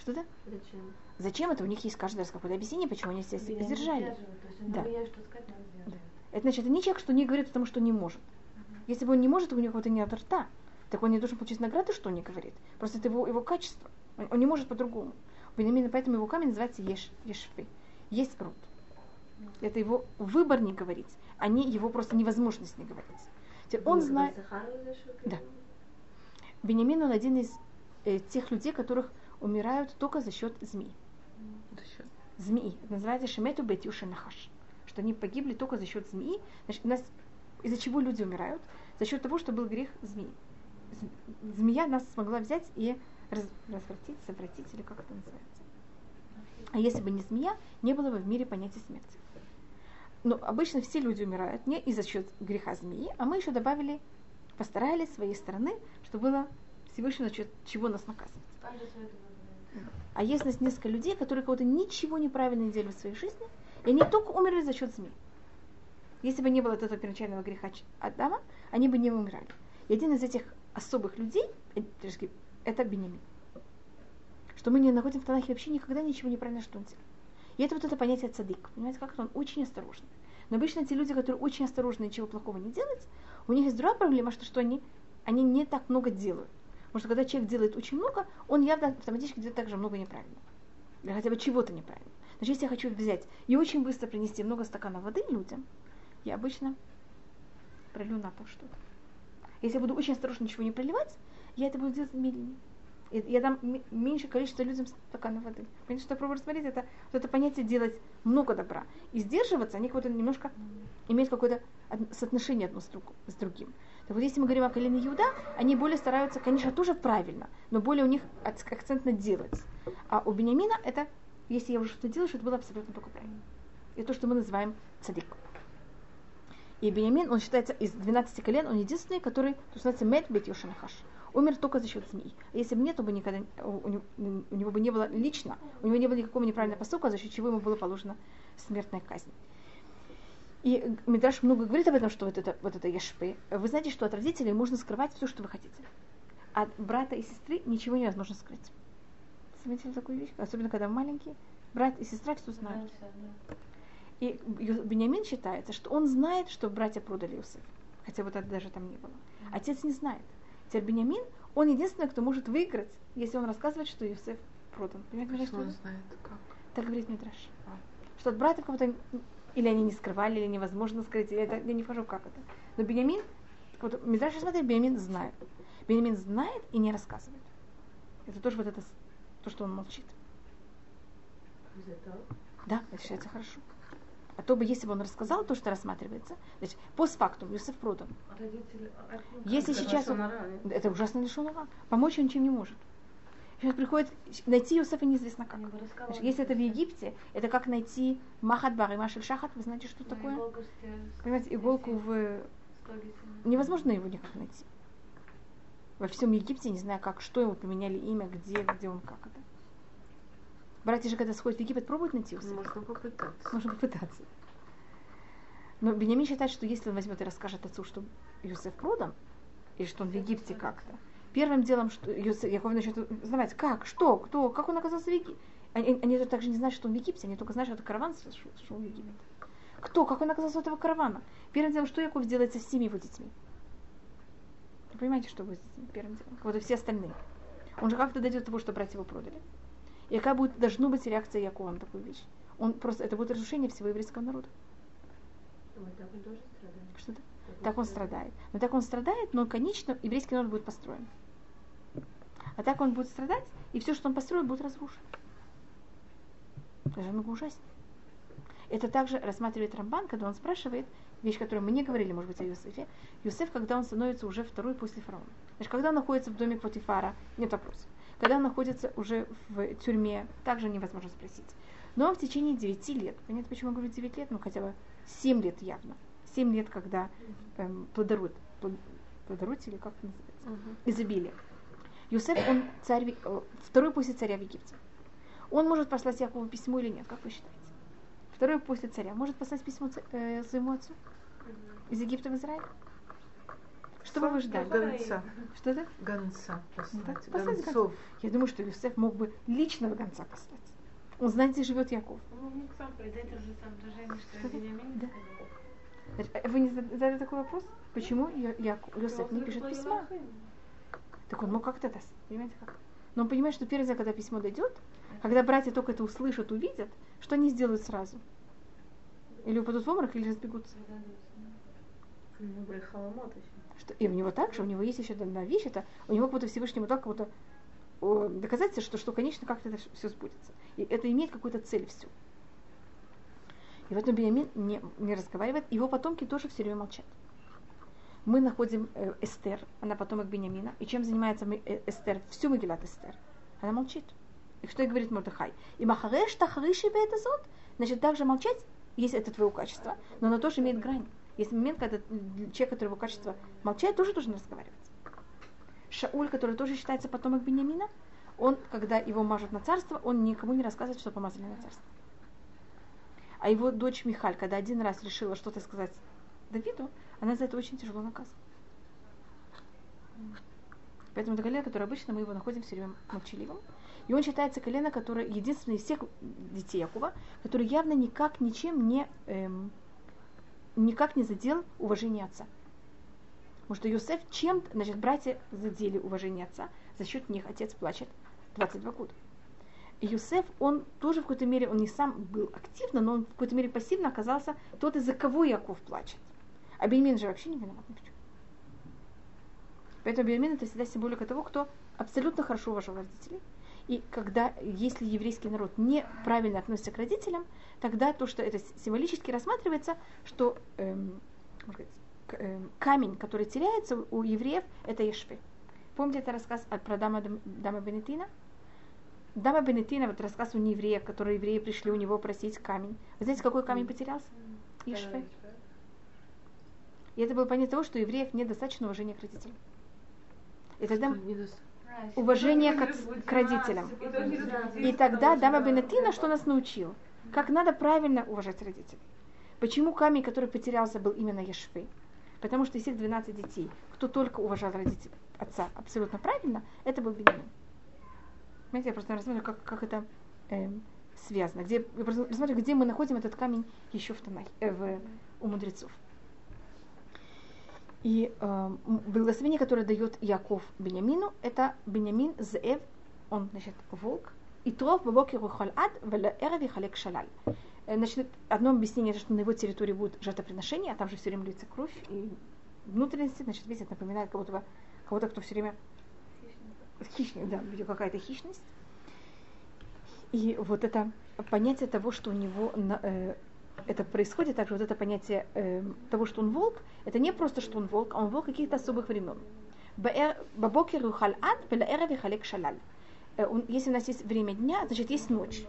Что-то? Зачем? Зачем это? У них есть каждый раз какое-то объяснение, почему они себя не сдержали. Да. сдерживать. Это значит, это не человек, что не говорит, потому что не может. Если бы он не может, у него какого-то нет рта, так он не должен получить награды, что он не говорит. Просто это его, его качество. Он, он не может по-другому. Именно поэтому его камень называется еш, ешфы. Есть рот. Это его выбор не говорить, а не его просто невозможность не говорить. Теперь Он знает... Да. Бенемин, он один из э, тех людей, которых умирают только за счет змей. Змеи. Это называется Шемету Бетюша Нахаш. Что они погибли только за счет змеи. Значит, у нас из-за чего люди умирают? За счет того, что был грех змеи. Змея нас смогла взять и раз- развратить, совратить, или как это называется. А если бы не змея, не было бы в мире понятия смерти. Но обычно все люди умирают не из-за счет греха змеи, а мы еще добавили, постарались с своей стороны, чтобы было Всевышний за счет чего нас наказывать. А есть у нас несколько людей, которые кого-то ничего неправильно не делали в своей жизни, и они только умерли за счет змей. Если бы не было этого первоначального греха Адама, они бы не умирали. И один из этих особых людей, э, это Бенямин. Что мы не находим в Танахе вообще никогда ничего неправильно, что он делал. И это вот это понятие цадык. Понимаете, как он очень осторожный. Но обычно те люди, которые очень осторожны и ничего плохого не делают, у них есть другая проблема, что, что они, они не так много делают. Потому что когда человек делает очень много, он явно автоматически делает также много неправильно. Или хотя бы чего-то неправильно. Значит, если я хочу взять и очень быстро принести много стаканов воды людям, я обычно пролью на пол что-то. Если я буду очень осторожно ничего не проливать, я это буду делать медленнее. И Я дам меньше количество людям стаканов воды. Понимаете, что я пробую рассмотреть, это вот это понятие делать много добра. И сдерживаться, они как-то немножко имеют какое-то соотношение одно с, друг- с другим. Так вот, если мы говорим о колене Иуда, они более стараются, конечно, тоже правильно, но более у них ак- акцент на делать. А у Бениамина это, если я уже что-то делаю, что это было абсолютно только правильно. И то, что мы называем цадик. И Бениамин, он считается из 12 колен, он единственный, который, то, называется, мед бет Йошанахаш. Умер только за счет змей. А если бы нет, то бы никогда, у, у него, у него бы не было лично, у него не было никакого неправильного поступка, за счет чего ему было положена смертная казнь. И Мидраш много говорит об этом, что вот это, вот это ешпы. Вы знаете, что от родителей можно скрывать все, что вы хотите. От брата и сестры ничего невозможно скрыть. Заметили такую вещь? Особенно, когда маленькие. Брат и сестра все знают. И Бениамин считается, что он знает, что братья продали Иосиф. Хотя вот это даже там не было. Отец не знает. Теперь Бениамин, он единственный, кто может выиграть, если он рассказывает, что Иосиф продан. Понимаете, Почему он знает как? Так говорит Мидраш. Что от братьев кого-то или они не скрывали, или невозможно скрыть. Я, это, я не вхожу, как это. Но Бениамин, вот, Мидраш смотрит, Бениамин знает. Бениамин знает и не рассказывает. Это тоже вот это, то, что он молчит. Да, это считается хорошо. А то бы, если бы он рассказал то, что рассматривается, значит, постфактум, Юсеф ну, Если сейчас он- Это ужасно лишен ума. Помочь он ничем не может. Сейчас приходит найти Юсефа неизвестно как. Значит, если это в Египте, это как найти Махат Бар и Машель Шахат. Вы знаете, что такое? иголку Понимаете, иголку в... Невозможно его никак найти. Во всем Египте, не знаю как, что ему поменяли имя, где, где он, как это. Братья же, когда сходят в Египет, пробуют найти Юсефа. Можно попытаться. Можно попытаться. Но Бенямин считает, что если он возьмет и расскажет отцу, что Юсеф продан, или что он в Египте как-то, первым делом, что Яков начнет узнавать, как, что, кто, как он оказался в Египте. Они, они же также не знают, что он в Египте, они только знают, что это караван шел шел в Египет. Кто? Как он оказался у этого каравана? Первым делом, что Яков делает со всеми его детьми? Вы понимаете, что будет первым делом? Вот и все остальные. Он же как-то дойдет до того, что братья его продали. И какая будет, должна быть реакция Якова на такую вещь? Он просто, это будет разрушение всего еврейского народа. Вот так он тоже страдает. Что-то. Так он страдает. Но так он страдает, но, конечно, еврейский народ будет построен. А так он будет страдать, и все, что он построил, будет разрушено. Это же много ужаснее. Это также рассматривает Рамбан, когда он спрашивает вещь, которую мы не говорили, может быть, о Юсефе. Юсеф, когда он становится уже второй после фараона. Значит, когда он находится в доме Патифара, нет вопроса. Когда он находится уже в тюрьме, также невозможно спросить. Но в течение 9 лет, понятно, почему я говорю 9 лет, ну хотя бы 7 лет явно. 7 лет, когда эм, плодород, плодородие или как это называется, uh-huh. изобилие. Юсеф, он царь, э, второй после царя в Египте. Он может послать Якову письмо или нет, как вы считаете? Второй после царя может послать письмо э, своему отцу из Египта в Израиль? Что бы вы ждали? Гонца. Что это? Гонца послать. Да, послать Гонцов. гонца. Я думаю, что Юсеф мог бы личного гонца послать. Он знает, где живет Яков. Ну, сам что да. э, Вы не задали такой вопрос? Почему Я- Яко- Йосеф не пишет письма? Так он мог как-то это, понимаете, как? Но он понимает, что первый раз, когда письмо дойдет, когда братья только это услышат, увидят, что они сделают сразу? Или упадут в обморок, или разбегутся. Что, и у него также, у него есть еще одна вещь, это у него как будто Всевышний ему дал как будто о, доказательство, что, что конечно как-то это все сбудется. И это имеет какую-то цель всю. И вот Бениамин не, не разговаривает, его потомки тоже все время молчат. Мы находим э, Эстер, она потомок Бениамина, и чем занимается э, Эстер, всю Магилат Эстер? Она молчит. И что и говорит Мордыхай? И махареш тахариши это зод, значит, также молчать, если это твое качество, но оно тоже имеет грань. Есть момент, когда человек, который его качество молчает, тоже должен разговаривать. Шауль, который тоже считается потомок Бениамина, он, когда его мажут на царство, он никому не рассказывает, что помазали на царство. А его дочь Михаль, когда один раз решила что-то сказать Давиду, она за это очень тяжело наказана. Поэтому это колено, которое обычно мы его находим все время молчаливым. И он считается колено, которое единственное из всех детей Якова, который явно никак, ничем не, эм, никак не задел уважение отца. Потому что Юсеф чем-то, значит, братья задели уважение отца, за счет них отец плачет 22 года. И Юсеф, он тоже в какой-то мере, он не сам был активно, но он в какой-то мере пассивно оказался тот, из-за кого Яков плачет. А Беньямин же вообще не виноват ни в чем. Поэтому Беньямин это всегда символика того, кто абсолютно хорошо уважал родителей. И когда, если еврейский народ неправильно относится к родителям, тогда то, что это символически рассматривается, что эм, сказать, эм, камень, который теряется у евреев, это Ешпе. Помните это рассказ про Дама, Дама Бенетина? Дама Бенетина, вот рассказ у нееврея, которые евреи пришли у него просить камень. Вы знаете, какой камень потерялся? Ешпе. И это было понятие того, что у евреев недостаточно уважения к родителям. И тогда уважение к, к родителям. И тогда Дама Бенетина что нас научил? Как надо правильно уважать родителей. Почему камень, который потерялся, был именно Ешвей? Потому что из всех 12 детей, кто только уважал родителей, отца абсолютно правильно, это был Бенемин. Понимаете, я просто рассматриваю, как, как это эм, связано. Где, я просто рассматриваю, где мы находим этот камень еще в, Танахе, э, в, у мудрецов. И э, благословение, которое дает Яков Бениамину, это Бениамин Зеев, он, значит, волк, и тров бабокер ухаль ад, велаэрев и халек шалаль. Э, Значит, одно объяснение, что на его территории будет жертвоприношение, а там же все время льется кровь и внутренности, значит, это напоминает кого-то, бы- кого-то, кто все время хищник, да, какая-то хищность. И вот это понятие того, что у него на- э, это происходит, также вот это понятие э, того, что он волк, это не просто, что он волк, а он волк каких-то особых времен. Бабокер и халек шалаль. Э, Если у нас есть время дня, значит есть ночь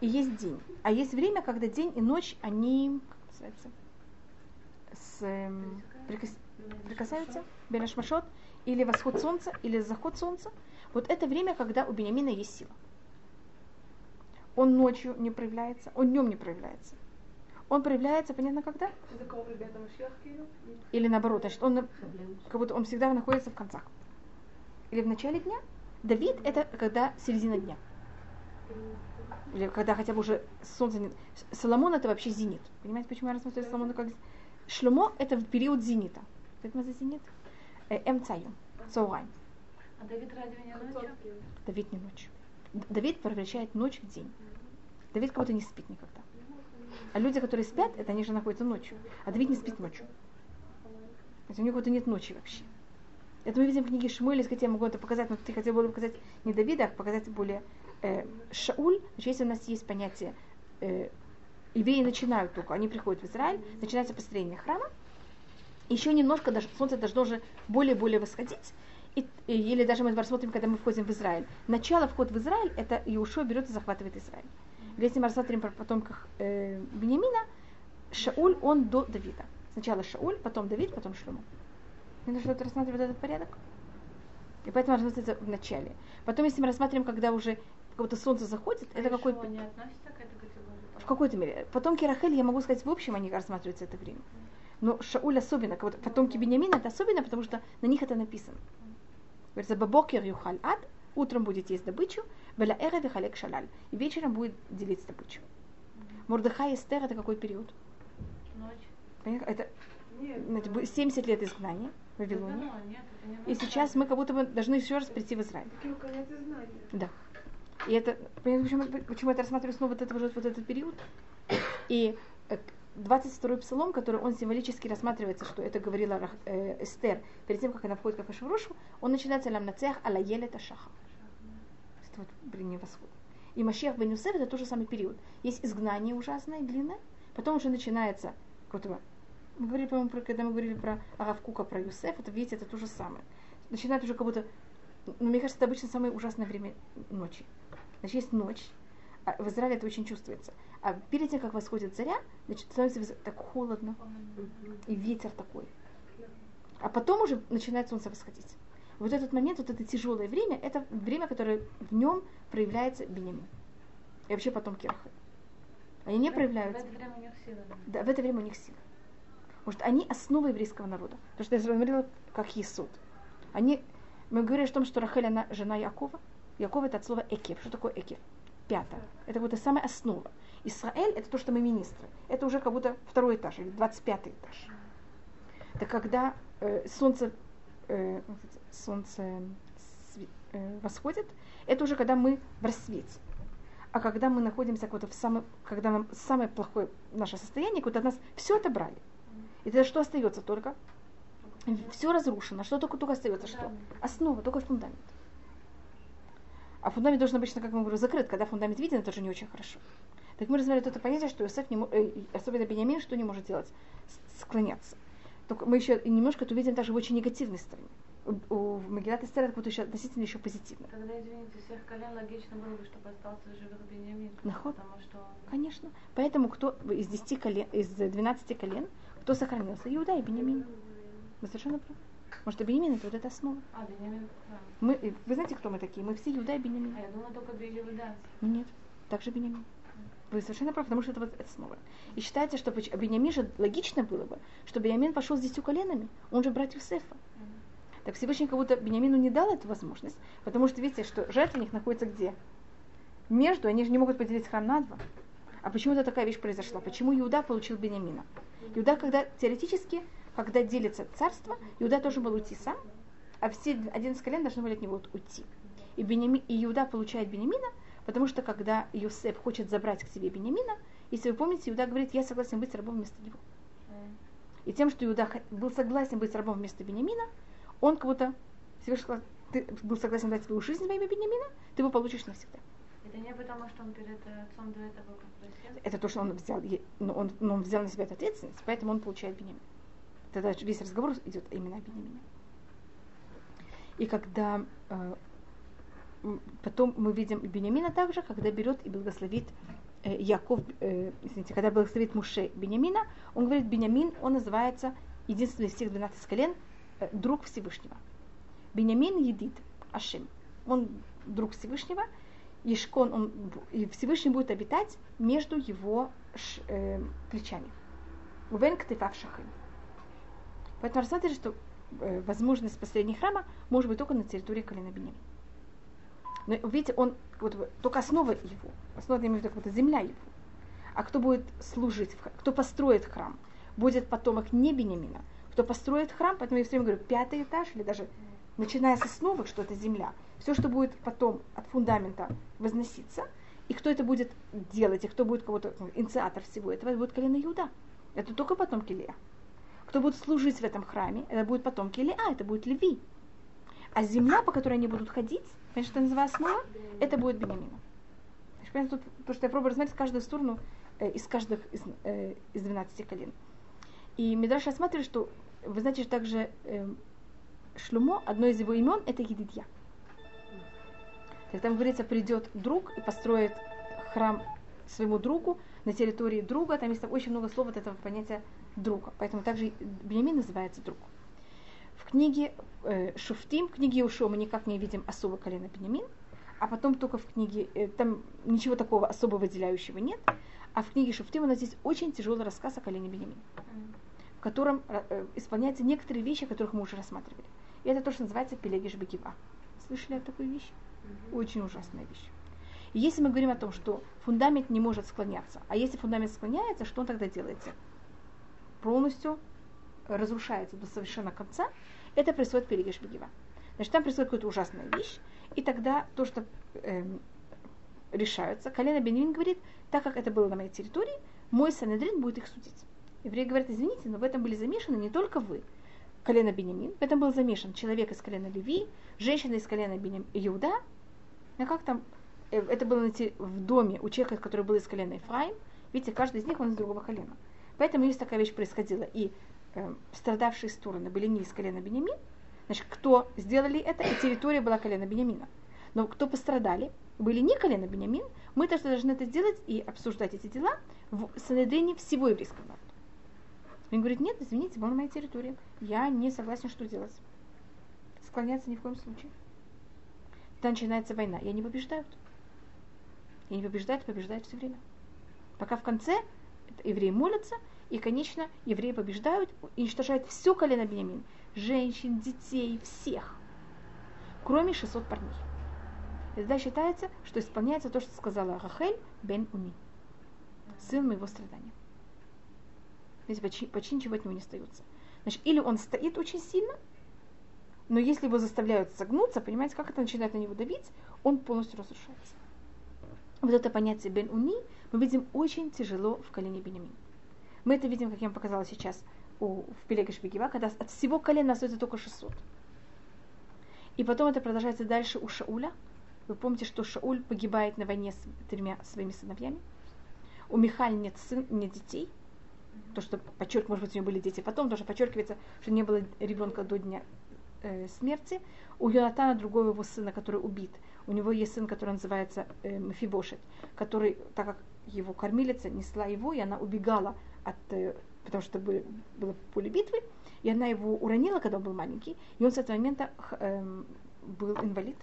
и есть день. А есть время, когда день и ночь, они, называется, с, эм, прикос- прикасаются, бенашмашот, или восход солнца, или заход солнца. Вот это время, когда у Бениамина есть сила. Он ночью не проявляется, он днем не проявляется. Он проявляется, понятно, когда? Или наоборот, значит, он как будто он всегда находится в концах. Или в начале дня. Давид это когда середина дня. Или когда хотя бы уже солнце не... Соломон это вообще зенит. Понимаете, почему я рассматриваю Соломона как... Шлюмо это в период зенита. Поэтому за зенит. Э, Эмцаю. Цоурай. А Давид разве не ночью? Давид не ночью. Давид превращает ночь в день. Давид как будто не спит никогда. А люди, которые спят, это они же находятся ночью. А Давид не спит ночью. То есть у него нет ночи вообще. Это мы видим в книге Шмуэля, если я могу это показать, но ты хотел бы показать не Давида, а показать более э, Шауль. Значит, если у нас есть понятие, э, евреи начинают только, они приходят в Израиль, начинается построение храма, еще немножко даже, солнце должно уже более-более восходить, и, и- или даже мы рассмотрим, когда мы входим в Израиль. Начало вход в Израиль, это Иушуа берет и захватывает Израиль. Если мы рассмотрим про потомках э, Бениамина, Шауль, он до Давида. Сначала Шауль, потом Давид, потом Шлюмо. Мне нужно рассматривать этот порядок. И поэтому рассматривается в начале. Потом, если мы рассматриваем, когда уже какое-то солнце заходит, это какой не относится к этой категории? в какой-то мере. Потомки Рахель, я могу сказать, в общем они рассматриваются это время. Но Шауль особенно, как вот потомки Бениамина, это особенно, потому что на них это написано. Говорится, бабокер юхаль ад, утром будет есть добычу, веля эра вихалек шалаль, и вечером будет делить добычу. Мордыха и Эстер это какой период? Ночь. Понятно? Это значит, будет 70 лет изгнания в Вавилоне. ну, нет, И сейчас мы как будто бы должны еще раз прийти в Израиль. Да. И это, понимаете, почему, почему я это рассматриваю снова вот, это, вот, вот этот период? И э, 22-й псалом, который он символически рассматривается, что это говорила э, Эстер перед тем, как она входит к Ашварушу, он начинается лам нацех аля елет ашаха. Вот брине восход. И Машех бен Юсеф это тот же самый период. Есть изгнание ужасное, длинное, потом уже начинается какой-то мы говорили, по-моему, про, когда мы говорили про Аравкука, про Юсеф, это, видите, это то же самое. Начинает уже как будто, ну, мне кажется, это обычно самое ужасное время ночи. Значит, есть ночь, а в Израиле это очень чувствуется. А перед тем, как восходит заря, значит, становится так холодно, и ветер такой. А потом уже начинает солнце восходить. Вот этот момент, вот это тяжелое время, это время, которое в нем проявляется Бенемин. И вообще потом Кирахы. Они не проявляются. В это время у них сила. да. В это время у них сила. Потому что они основа еврейского народа. Потому что я говорила, как Есуд. Они, мы говорили о том, что Рахель, она жена Якова. Яков это от слова экев. Что такое экев? Пятое. Это вот самая основа. Израиль это то, что мы министры. Это уже как будто второй этаж или 25 этаж. Так когда э, солнце, э, это, солнце э, восходит, это уже когда мы в рассвете. А когда мы находимся вот в самом, когда нам самое плохое наше состояние, от нас все отобрали. И тогда что остается только? Все разрушено. Что только, только остается? Что? Основа, только фундамент. А фундамент должен обычно, как мы говорим, закрыт. Когда фундамент виден, это уже не очень хорошо. Так мы развивали это понятие, что Иосиф, не, э, особенно Бениамин, что не может делать? Склоняться. Только мы еще немножко это увидим даже в очень негативной стороне. У, у Магилат Эстер это будет еще относительно еще позитивно. Тогда, извините, всех колен логично было бы, чтобы остался живых Беньямин. Наход. Потому что он... Конечно. Поэтому кто из 10 колен, из 12 колен, кто сохранился? Иуда и Бениамин. Вы совершенно правы. Может, и Бениамин это вот эта основа. А, Беньямин, да. Мы, вы знаете, кто мы такие? Мы все Иуда и Бениамин. А я думала только Беньямин. Нет, также Бениамин. Вы совершенно правы, потому что это вот основа. И считается, что Бениамин же логично было бы, что Бениамин пошел с десятью коленами. Он же брат Юсефа. Так Всевышний как будто Бениамину не дал эту возможность, потому что видите, что жертвенник находится где? Между, они же не могут поделить храм на два. А почему-то такая вещь произошла. Почему Иуда получил Бениамина? Иуда, когда теоретически, когда делится царство, Иуда должен был уйти сам, а все 11 колен должны были от него уйти. И, Бениами, и Иуда получает Бениамина, потому что когда Юсеф хочет забрать к себе Бениамина, если вы помните, Иуда говорит, я согласен быть рабом вместо него. И тем, что Иуда был согласен быть рабом вместо Бениамина, он как будто Всевышний сказал, ты был согласен дать свою жизнь во имя Бениамина, ты его получишь навсегда. Это не потому, что он перед э, отцом до этого попросил. Это то, что он взял, но он, но он взял на себя эту ответственность, поэтому он получает Бениамин. Тогда весь разговор идет именно о Бениамине. И когда э, потом мы видим Бениамина также, когда берет и благословит э, Яков, э, извините, когда благословит Муше Бениамина, он говорит, Бениамин, он называется единственный из всех 12 колен, э, друг Всевышнего. Бениамин едит Ашим. Он друг Всевышнего, Ешкон, он, бу- и Всевышний будет обитать между его ш- э, плечами. Увен ктефав шахим. Поэтому рассматривается, что э, возможность построения храма может быть только на территории колена Бениамина. Но видите, он вот, вот, только основа его, основа, я имею в виду, будто земля его. А кто будет служить, кто построит храм, будет потомок не Бениамина. Кто построит храм, поэтому я все время говорю, пятый этаж или даже начиная с основы, что это земля, все, что будет потом от фундамента возноситься, и кто это будет делать, и кто будет кого-то, ну, инициатор всего этого, это будет колено Иуда. Это только потомки Лея. Кто будет служить в этом храме, это будет потомки Леа, это будет Леви. А земля, по которой они будут ходить, понимаете, что называется основа, это будет Бениамина. Тут, то, что я пробую рассмотреть каждую сторону э, из каждых из, э, из 12 колен. И Мидраш рассматривает, что вы знаете, что также э, Шлюмо, одно из его имен, это Едидья. Там говорится, придет друг и построит храм своему другу на территории друга. Там есть очень много слов от этого понятия друга. Поэтому также Бенямин называется друг. В книге э, Шуфтим, в книге Ушо мы никак не видим особо колено Бенямин, а потом только в книге, э, там ничего такого особо выделяющего нет, а в книге Шуфтим у нас здесь очень тяжелый рассказ о колене Бенямин, в котором э, исполняются некоторые вещи, которых мы уже рассматривали. И это то, что называется Пелегиш Бекива. Слышали о такой вещи? Очень ужасная вещь. И если мы говорим о том, что фундамент не может склоняться, а если фундамент склоняется, что он тогда делается? Полностью разрушается до совершенно конца, это происходит Пелегиш Бегива. Значит, там происходит какая-то ужасная вещь, и тогда то, что эм, решаются, колено Бенемин говорит, так как это было на моей территории, мой Санедрин будет их судить. Евреи говорят, извините, но в этом были замешаны не только вы, колена Бенемин, в этом был замешан человек из колена Леви, женщина из колена Бенем... Иуда, а как там, э, это было в доме у человека, который был из колена Ефраим, видите, каждый из них он из другого колена. Поэтому если такая вещь происходила, и э, страдавшие стороны были не из колена Бенемин, значит, кто сделали это, и территория была колена Бенемина. Но кто пострадали, были не колено Бенямин, мы тоже должны это сделать и обсуждать эти дела в Санедрине всего еврейского народа. Он говорит, нет, извините, был на моей территории. Я не согласен, что делать. Склоняться ни в коем случае. Тогда начинается война, и они побеждают. И они побеждают, побеждают все время. Пока в конце евреи молятся, и, конечно, евреи побеждают, уничтожают все колено Бениамин. Женщин, детей, всех. Кроме 600 парней. И тогда считается, что исполняется то, что сказала Рахель бен Уни. Сын моего страдания. Видите, почти, почти ничего от него не остается. Значит, или он стоит очень сильно, но если его заставляют согнуться, понимаете, как это начинает на него давить, он полностью разрушается. Вот это понятие бен уни мы видим очень тяжело в колене Бенямин. Мы это видим, как я вам показала сейчас у, в Пелега Шпигива, когда от всего колена остается только 600. И потом это продолжается дальше у Шауля. Вы помните, что Шауль погибает на войне с тремя своими сыновьями. У Михаль нет, сын, нет детей – то, что подчеркивается, может быть, у нее были дети потом, то, что подчеркивается, что не было ребенка до дня э, смерти. У Йонатана, другого его сына, который убит, у него есть сын, который называется э, Мефибошет, который, так как его кормилица несла его, и она убегала от, э, потому что было, было поле битвы, и она его уронила, когда он был маленький, и он с этого момента э, был инвалид.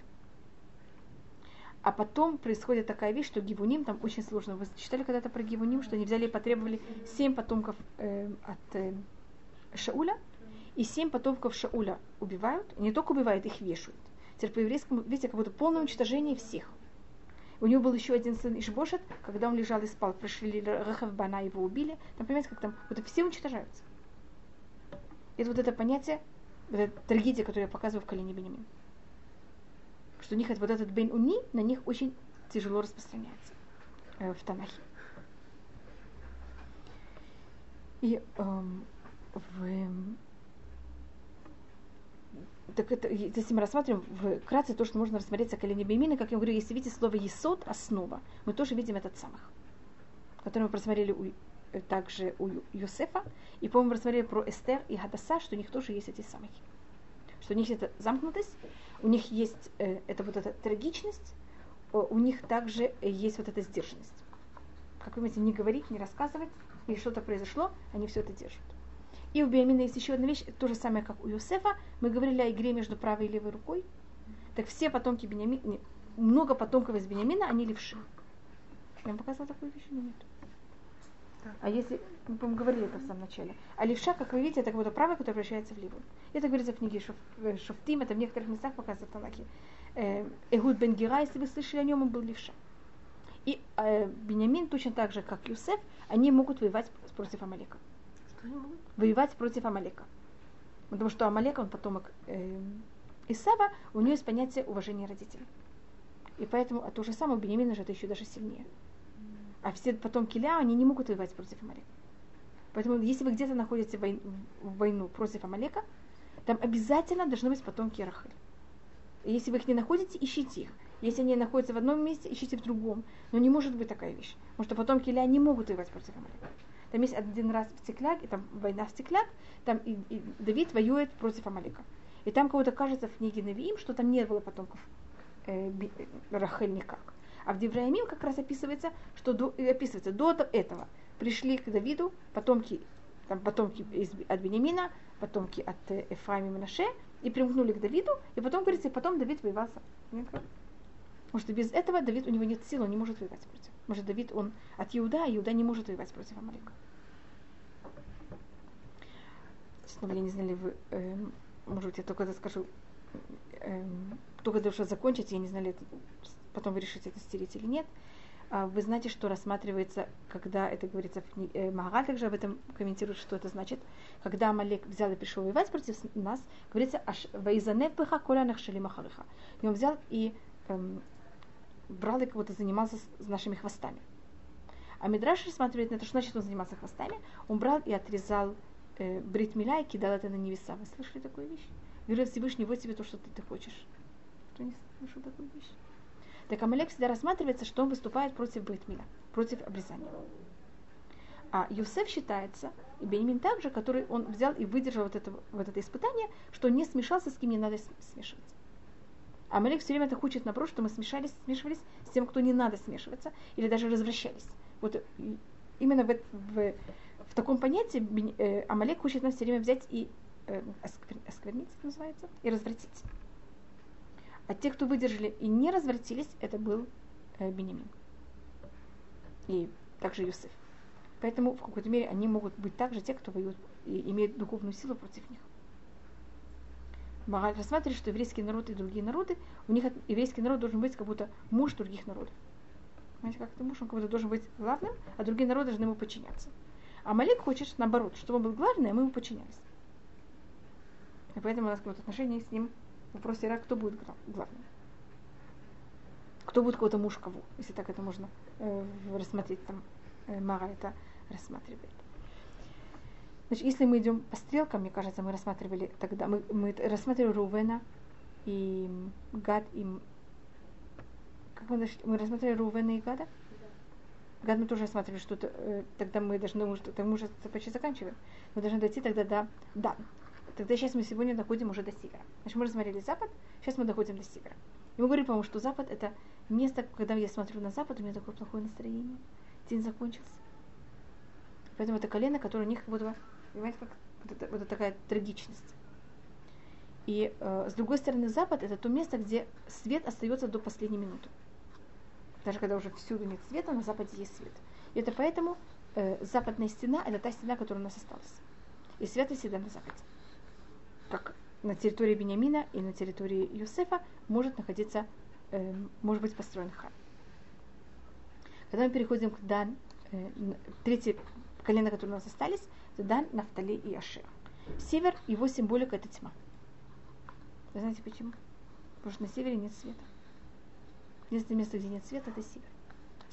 А потом происходит такая вещь, что Гивуним, там очень сложно. Вы читали когда-то про Гивуним, что они взяли и потребовали семь потомков э, от э, Шауля, и семь потомков Шауля убивают, не только убивают, их вешают. Теперь по еврейскому, видите, как будто полное уничтожение всех. У него был еще один сын Ишбошет, когда он лежал и спал, пришли Рахавбана, его убили. Там, понимаете, как там, вот все уничтожаются. Это вот это понятие, вот эта трагедия, которую я показываю в колене Бенемин что у них вот этот бен уни на них очень тяжело распространяется э, в Танахе. И эм, в, так это, если мы рассматриваем вкратце то, что можно рассмотреть о колене Беймина, как я говорю, если видите слово «есот» – «основа», мы тоже видим этот самых, который мы просмотрели у, э, также у Юсефа, и, по-моему, рассмотрели про Эстер и Хадаса, что у них тоже есть эти самые. Что у них это замкнутость, у них есть э, это вот эта трагичность, э, у них также есть вот эта сдержанность. Как вы понимаете, не говорить, не рассказывать, и что-то произошло, они все это держат. И у Биамина есть еще одна вещь, то же самое, как у Юсефа. Мы говорили о игре между правой и левой рукой. Так все потомки Бениамина, много потомков из Бениамина, они левши. Я вам показала такую вещь или нет? А если, мы, говорили это в самом начале. А левша, как вы видите, это как будто правая, которая превращается в левую. Это говорится в книге Шуф, э, Шуфтим, это в некоторых местах показывает Талаки. Э, Эхуд бен Гера, если вы слышали о нем, он был левша. И э, Бенямин, точно так же, как Юсеф, они могут воевать против Амалека. Воевать против Амалека. Потому что Амалек, он потомок э, Исава, у него есть понятие уважения родителей. И поэтому а то же самое у Бенемина же это еще даже сильнее. А все потомки Ля, они не могут воевать против Амалека. Поэтому если вы где-то находите войн, в войну против Амалека, там обязательно должны быть потомки Рахель. Если вы их не находите, ищите их. Если они находятся в одном месте, ищите в другом. Но не может быть такая вещь. Потому что потомки Ля не могут воевать против Амалека. Там есть один раз в Цикляг, и там война в Цикляг, там и, и Давид воюет против Амалека. И там кого-то кажется в книге Навиим, что там не было потомков э, э, Рахель никак. А в Девраимим как раз описывается, что до, описывается до этого пришли к Давиду потомки, там, потомки из, от Бенемина, потомки от э, Ефраима и Менаше, и примкнули к Давиду, и потом, говорится, и потом Давид воевал сам. Нет, как? Потому что без этого Давид, у него нет сил, он не может воевать против. Может, Давид, он от Иуда, а Иуда не может воевать против Амалека. Снова я не знаю, ли вы, эм, может быть, я только это скажу, эм, только для того, чтобы закончить, я не знаю, ли это, потом вы решите это стереть или нет. А Вы знаете, что рассматривается, когда это говорится в книге, э, также об этом комментирует, что это значит. Когда Амалек взял и пришел воевать против нас, говорится, «Ваизанев быха коля нахшали махарыха». И он взял и эм, брал и как будто занимался с, нашими хвостами. А Мидраш рассматривает на это, что значит он занимался хвостами. Он брал и отрезал э, брит и кидал это на небеса. Вы слышали такую вещь? Говорил Всевышний, вот тебе то, что ты, ты хочешь. Кто не слышал такую вещь? Так Амалек всегда рассматривается, что он выступает против Бейтмиля, против обрезания. А Юсеф считается, и Бенемин также, который он взял и выдержал вот это, вот это испытание, что не смешался, с кем не надо смешиваться. Амалек все время это хочет наоборот, что мы смешались, смешивались с тем, кто не надо смешиваться, или даже развращались. Вот именно в, в, в таком понятии э, Амалек хочет нас все время взять и э, осквер- осквернить, это называется, и развратить. А те, кто выдержали и не развратились, это был э, Бенемин. И также Юсеф. Поэтому в какой-то мере они могут быть также те, кто воюют и имеют духовную силу против них. Магаль рассматривает, что еврейский народ и другие народы, у них еврейский народ должен быть как будто муж других народов. Знаете, как это муж, он как будто должен быть главным, а другие народы должны ему подчиняться. А Малик хочет, наоборот, чтобы он был главным, а мы ему подчинялись. И поэтому у нас какое-то отношение с ним в вопросе Ира, кто будет гла- главным. Кто будет кого-то муж кого, если так это можно э, рассмотреть, там э, Мара это рассматривает. Значит, если мы идем по стрелкам, мне кажется, мы рассматривали тогда, мы, мы рассматривали Рувена и Гад и как мы, дошли? мы рассматривали Рувена и Гада? Гад мы тоже рассматривали, что это, э, тогда мы должны, уже, тогда мы уже почти заканчиваем, мы должны дойти тогда до Дан. Тогда сейчас мы сегодня доходим уже до Сигара. Значит, мы рассмотрели Запад, сейчас мы доходим до Сигара. И мы говорили, по-моему, что Запад это место, когда я смотрю на Запад, у меня такое плохое настроение. День закончился. Поэтому это колено, которое у них как будто, бы, понимаете, как вот, это, вот это такая трагичность. И э, с другой стороны, Запад это то место, где свет остается до последней минуты. Даже когда уже всюду нет света, на Западе есть свет. И это поэтому э, западная стена это та стена, которая у нас осталась. И свет всегда на Западе. Как на территории Бениамина и на территории Юсефа может находиться, э, может быть построен храм. Когда мы переходим к Дан, э, третье колено, которые у нас остались, Дан, Нафтали и Ашер. Север, его символика это тьма. Вы знаете почему? Потому что на севере нет света. Единственное место, где нет света, это север.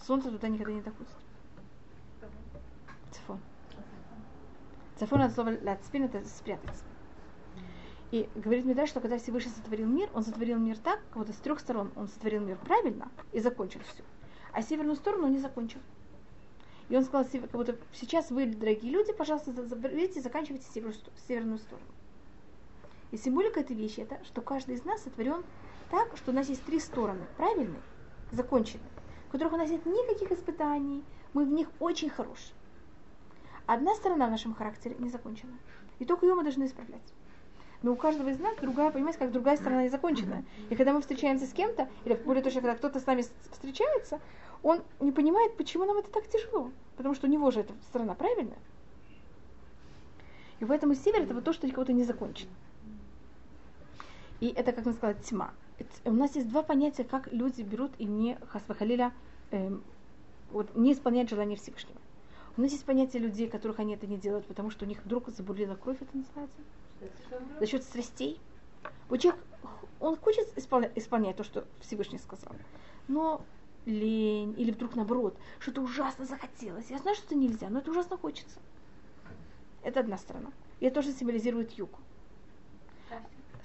Солнце туда никогда не доходит. Цифон. Цифон от слова ляцпин это спрятаться. И говорит Мидраш, что когда Всевышний сотворил мир, он сотворил мир так, как будто с трех сторон он сотворил мир правильно и закончил все. А северную сторону он не закончил. И он сказал, себе, как будто сейчас вы, дорогие люди, пожалуйста, за- заберите заканчивайте северную, северную сторону. И символика этой вещи это, что каждый из нас сотворен так, что у нас есть три стороны, правильные, законченные, в которых у нас нет никаких испытаний, мы в них очень хорошие. Одна сторона в нашем характере не закончена. И только ее мы должны исправлять. Но у каждого из нас другая, понимаете, как другая сторона незаконченная. И когда мы встречаемся с кем-то, или более точно, когда кто-то с нами встречается, он не понимает, почему нам это так тяжело. Потому что у него же эта сторона правильная. И поэтому север это вот то, что кого-то не закончено. И это, как мы сказали, тьма. Это- У нас есть два понятия, как люди берут и не хасвахалиля, эм, вот, не исполняют желания Всевышнего. У нас есть понятие людей, которых они это не делают, потому что у них вдруг забурлила кровь, это называется, за счет страстей. Вот человек, он хочет исполня- исполнять то, что Всевышний сказал, но лень, или вдруг наоборот, что-то ужасно захотелось. Я знаю, что это нельзя, но это ужасно хочется. Это одна сторона. И это тоже символизирует юг,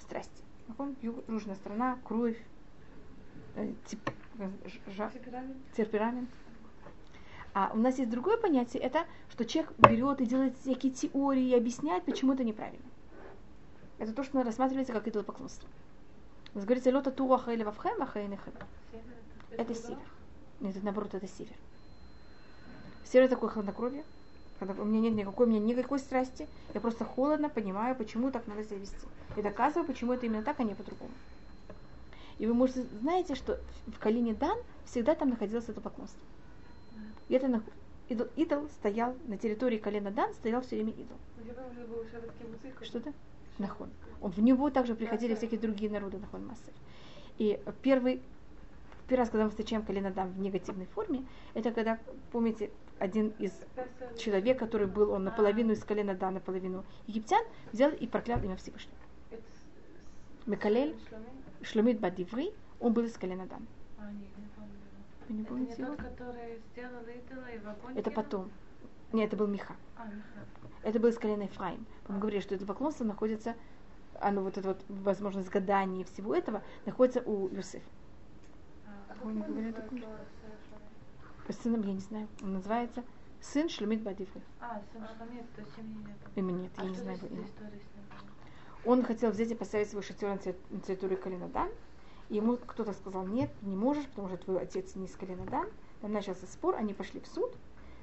страсти. Нахон? Юг, южная страна, кровь, э, тип- жа- темперамент. А у нас есть другое понятие, это что человек берет и делает всякие теории и объясняет, почему это неправильно. Это то, что рассматривается как идолопоклонство. У нас говорится, лота туа хайля вавхэм, а хайнэхэм». Это север. Нет, это наоборот, это север. Север такое хладнокровие. У меня нет никакой, у меня никакой страсти. Я просто холодно понимаю, почему так надо себя вести. И доказываю, почему это именно так, а не по-другому. И вы, можете знаете, что в Калине Дан всегда там находилось это поклонство. И это нах- идол, идол стоял на территории колена Дан, стоял все время идол. Что-то? Нахон. Он, в него также приходили всякие другие народы Нахон Массер. И первый, первый раз, когда мы встречаем колено Дан в негативной форме, это когда, помните, один из человек, который был, он наполовину из колена Дан, наполовину египтян, взял и проклял имя Всевышнего. Мекалель, Шломит Бадиври, он был из колена Дан. Вы не Это не помните его? тот, который сделал идола и в огонь Это потом. Нет, это был Миха. А, Миха. Это был из колена Ефраим. Мы говорили, что это поклонство находится, оно вот эта вот возможность гадания и всего этого находится у Юсефа. А, Вы не говорили такое? Сыном я не знаю. Он называется сын Шлемит Бадиври. А, сын Шламит, то семьи нет. Имя нет, я А не что знаю имя. Он хотел взять и поставить свой шатер на те- на территории колена Дан. И ему кто-то сказал, нет, не можешь, потому что твой отец не из колена Дан. Там начался спор, они пошли в суд.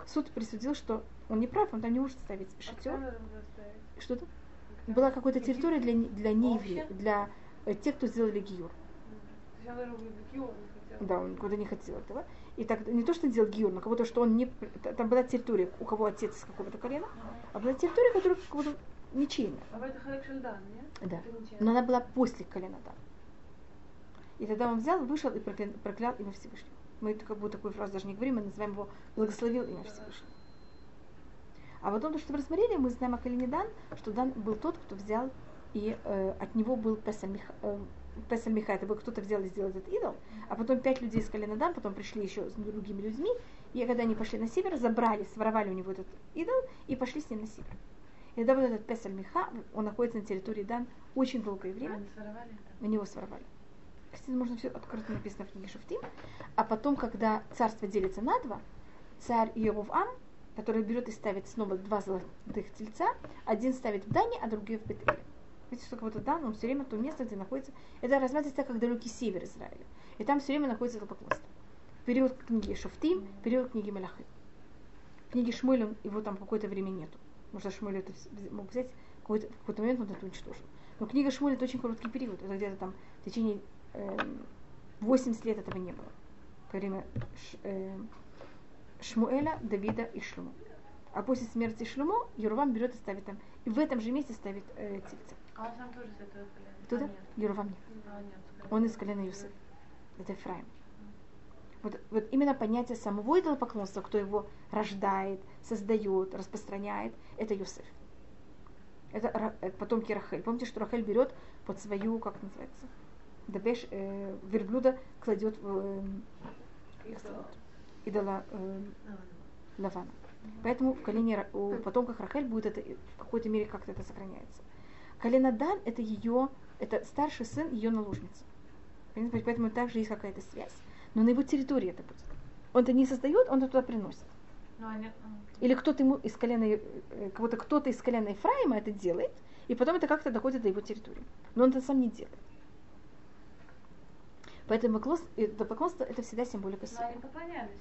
Суд присудил, что он не прав, он там не может ставить шатер. Что-то? Была какая-то территория для, не- для неевреев, для э, тех, кто сделали гиюр. Да, он куда не хотел этого. И так не то, что делал гиюр, но кого-то, что он не... Там была территория, у кого отец из какого-то колена, а была территория, которая какого-то ничейная. А это Халек Шельдан, нет? Да. Но она была после колена Дан. И тогда он взял, вышел и проклял, проклял имя Всевышнего. Мы как бы такую фразу даже не говорим, мы называем его благословил имя Всевышнего. А потом, то, что мы рассмотрели, мы знаем о колене Дан, что Дан был тот, кто взял, и э, от него был Песаль Миха, э, Песаль Миха, это был кто-то взял и сделал этот идол, а потом пять людей из колена Дан, потом пришли еще с другими людьми, и когда они пошли на север, забрали, своровали у него этот идол и пошли с ним на север. И тогда вот этот Песаль Миха, он находится на территории Дан очень долгое время, у него своровали. Кстати, можно все открыто написано в книге Шуфтим. А потом, когда царство делится на два, царь Иеровам, который берет и ставит снова два золотых тельца, один ставит в Дане, а другой в Бетеле. Видите, что как будто Дан, он все время то место, где находится, это рассматривается как далекий север Израиля. И там все время находится поклонство. Период книги Шуфтим, период книги книге Шмуэль он- его там какое-то время нету. Потому что Шмуэль это мог взять, какой-то, в какой-то момент он это уничтожил. Но книга Шмуэль это очень короткий период. Это где-то там в течение эм, 80 лет этого не было. Во время Ш- эм, Шмуэля, Давида и Шлюма. А после смерти Шлюмо Юрвам берет и ставит там. И в этом же месте ставит э, тельца. А он сам тоже с этого колена? Туда? А. Юрвам. А, нет, колена. Он из колена Юсеф. Это Ефраим. Вот, вот именно понятие самого идолопоклонства, кто его рождает, создает, распространяет, это Юсеф. Это Ра- э, потомки Рахель. Помните, что Рахель берет под свою, как называется, Дабеш, э, верблюда кладет в э, идола э, Лавана. Поэтому в колене у потомках Рахель будет это в какой-то мере как-то это сохраняется. Колено Дан это ее, это старший сын ее наложницы. Понимаете? Поэтому также есть какая-то связь. Но на его территории это будет. Он это не создает, он это туда приносит. Ну, а Или кто-то ему из колена, э, кого-то кто-то из колена Ефраима это делает, и потом это как-то доходит до его территории. Но он это сам не делает. Поэтому поклонство, это поклонство это всегда символика ну, севера. они поклонялись.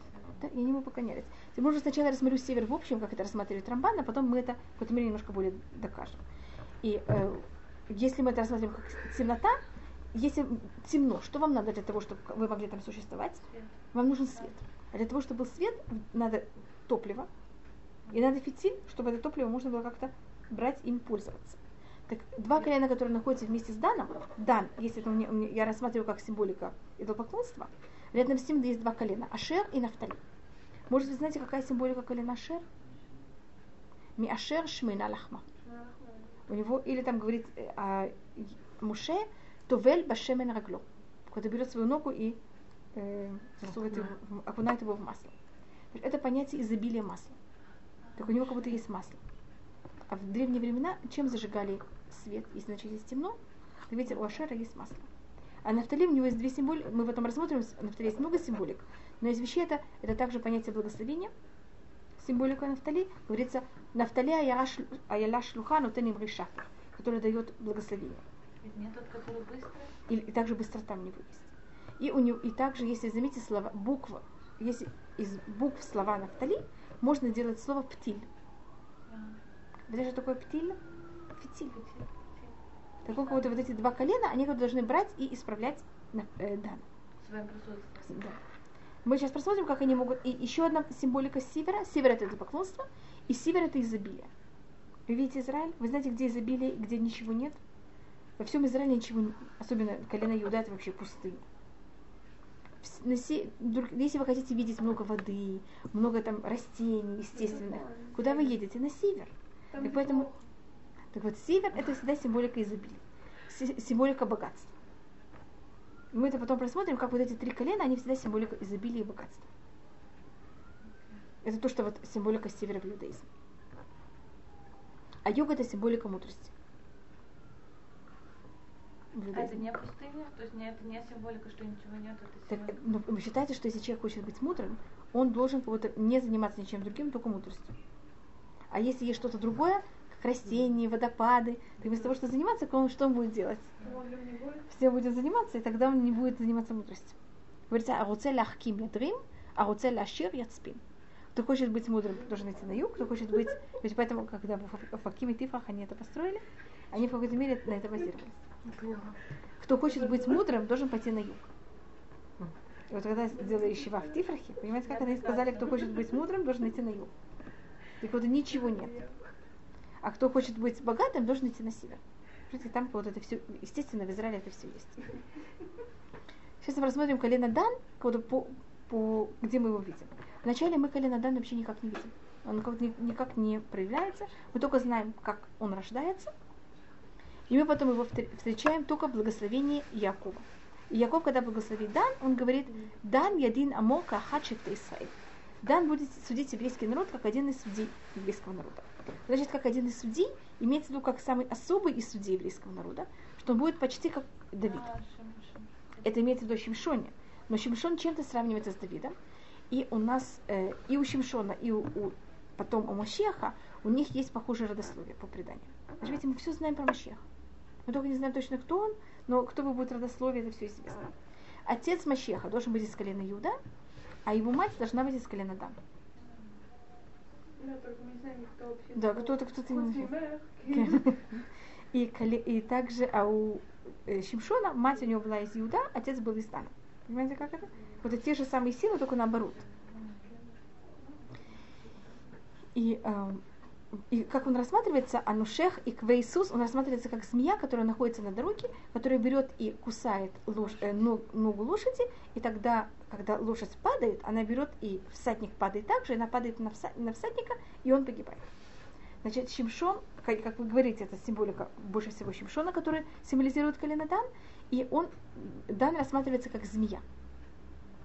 Да, и они ему поклонялись. Теперь можно сначала рассмотрю север в общем, как это рассматривает Рамбан, а потом мы это в какой-то мере немножко более докажем. И э, если мы это рассматриваем как темнота, если темно, что вам надо для того, чтобы вы могли там существовать? Свет. Вам нужен свет. А для того, чтобы был свет, надо топливо. И надо фитиль, чтобы это топливо можно было как-то брать им пользоваться. Так два колена, которые находятся вместе с Даном, Дан, если это меня- я рассматриваю как символика идолопоклонства, рядом с ним есть два колена, Ашер и Нафтали. Может, вы знаете, какая символика колена Ашер? Ми Ашер Шмейна Лахма. У него, или там говорит э, о Муше, Товель Башемен Рагло. Когда берет свою ногу и э, засовывает его, окунает его в масло. Это понятие изобилия масла. Так у него как будто есть масло. А в древние времена чем зажигали свет, если ночью есть темно? То видите, у Ашера есть масло. А Нафтали у него есть две символики, мы потом рассмотрим, с- Нафтали есть много символик, но из вещей это, это также понятие благословения, символика Нафтали, говорится, Нафтали аяла шлуха нутеним ришат, который дает благословение. Который быстро. И, и также быстрота у него есть. И, у него, и также, если заметите слова, буква, если из букв слова Нафтали, можно делать слово птиль. знаете, что такое птиль? Фитиль. Такое, как вот эти два колена, они должны брать и исправлять э, присутствием. Да. Мы сейчас посмотрим, как они могут... И еще одна символика севера. Север это поклонство, и север это изобилие. Вы видите Израиль? Вы знаете, где изобилие, где ничего нет? Во всем Израиле ничего, не- особенно колено Иуда, это вообще друг- Если вы хотите видеть много воды, много там растений естественных, куда вы едете? На север. Так поэтому, так вот, север это всегда символика изобилия, си- символика богатства. Мы это потом просмотрим, как вот эти три колена, они всегда символика изобилия и богатства. Это то, что вот символика севера в иудаизме. А йога это символика мудрости. А это не пустыня? То есть не, это не символика, что ничего нет, это Так, ну, вы считаете, что если человек хочет быть мудрым, он должен как будто не заниматься ничем другим, только мудростью. А если есть что-то другое, растения, водопады, то вместо того, чтобы заниматься, он что он будет делать? Все будет заниматься, и тогда он не будет заниматься мудростью. Говорится, аруце ляхким ядрим, аруце ляшир яцпин. Кто хочет быть мудрым, должен идти на юг, кто хочет быть... Ведь поэтому, когда в Фа- в Факиме Тифах они это построили, они в какой-то мере на это базировались. Кто хочет быть мудрым, должен пойти на юг. И вот когда сделали Ищева в Тифрахе, понимаете, как они сказали, кто хочет быть мудрым, должен идти на юг. Так вот ничего нет. А кто хочет быть богатым, должен идти на север. Видите, там вот это все, естественно, в Израиле это все есть. Сейчас мы рассмотрим колено Дан, по, по, где мы его видим. Вначале мы колено Дан вообще никак не видим. Он как- ни- никак не проявляется. Мы только знаем, как он рождается. И мы потом его встречаем только в благословении Якова. И Яков, когда благословит Дан, он говорит, Дан ядин амо кахачит Исраиль. Дан будет судить еврейский народ как один из судей еврейского народа. Значит, как один из судей, имеется в виду как самый особый из судей еврейского народа, что он будет почти как Давид. А. Это имеется в виду о Шимшоне. Но Шимшон чем-то сравнивается с Давидом. И у нас, э, и у Шимшона, и у, у- потом у Машеха, у них есть похожее родословие по преданию. Значит, видите, мы все знаем про Машеха. Мы только не знаем точно, кто он, но кто бы будет родословие, это все известно. Отец Машеха должен быть из колена Иуда, а его мать должна быть из колена Дам. Да, кто-то, кто-то не. И, и также, а у э, Шимшона мать у него была из Иуда, отец был из Дана. Понимаете, как это? Вот это те же самые силы, только наоборот. И, эм, и как он рассматривается, Анушех и Квейсус, он рассматривается как змея, которая находится на дороге, которая берет и кусает лош- э, ног- ногу лошади, и тогда, когда лошадь падает, она берет и всадник падает также, она падает на, вса- на всадника, и он погибает. Значит, Шимшон, как, как вы говорите, это символика больше всего Шимшона, который символизирует колено Дан, и он, Дан рассматривается как змея.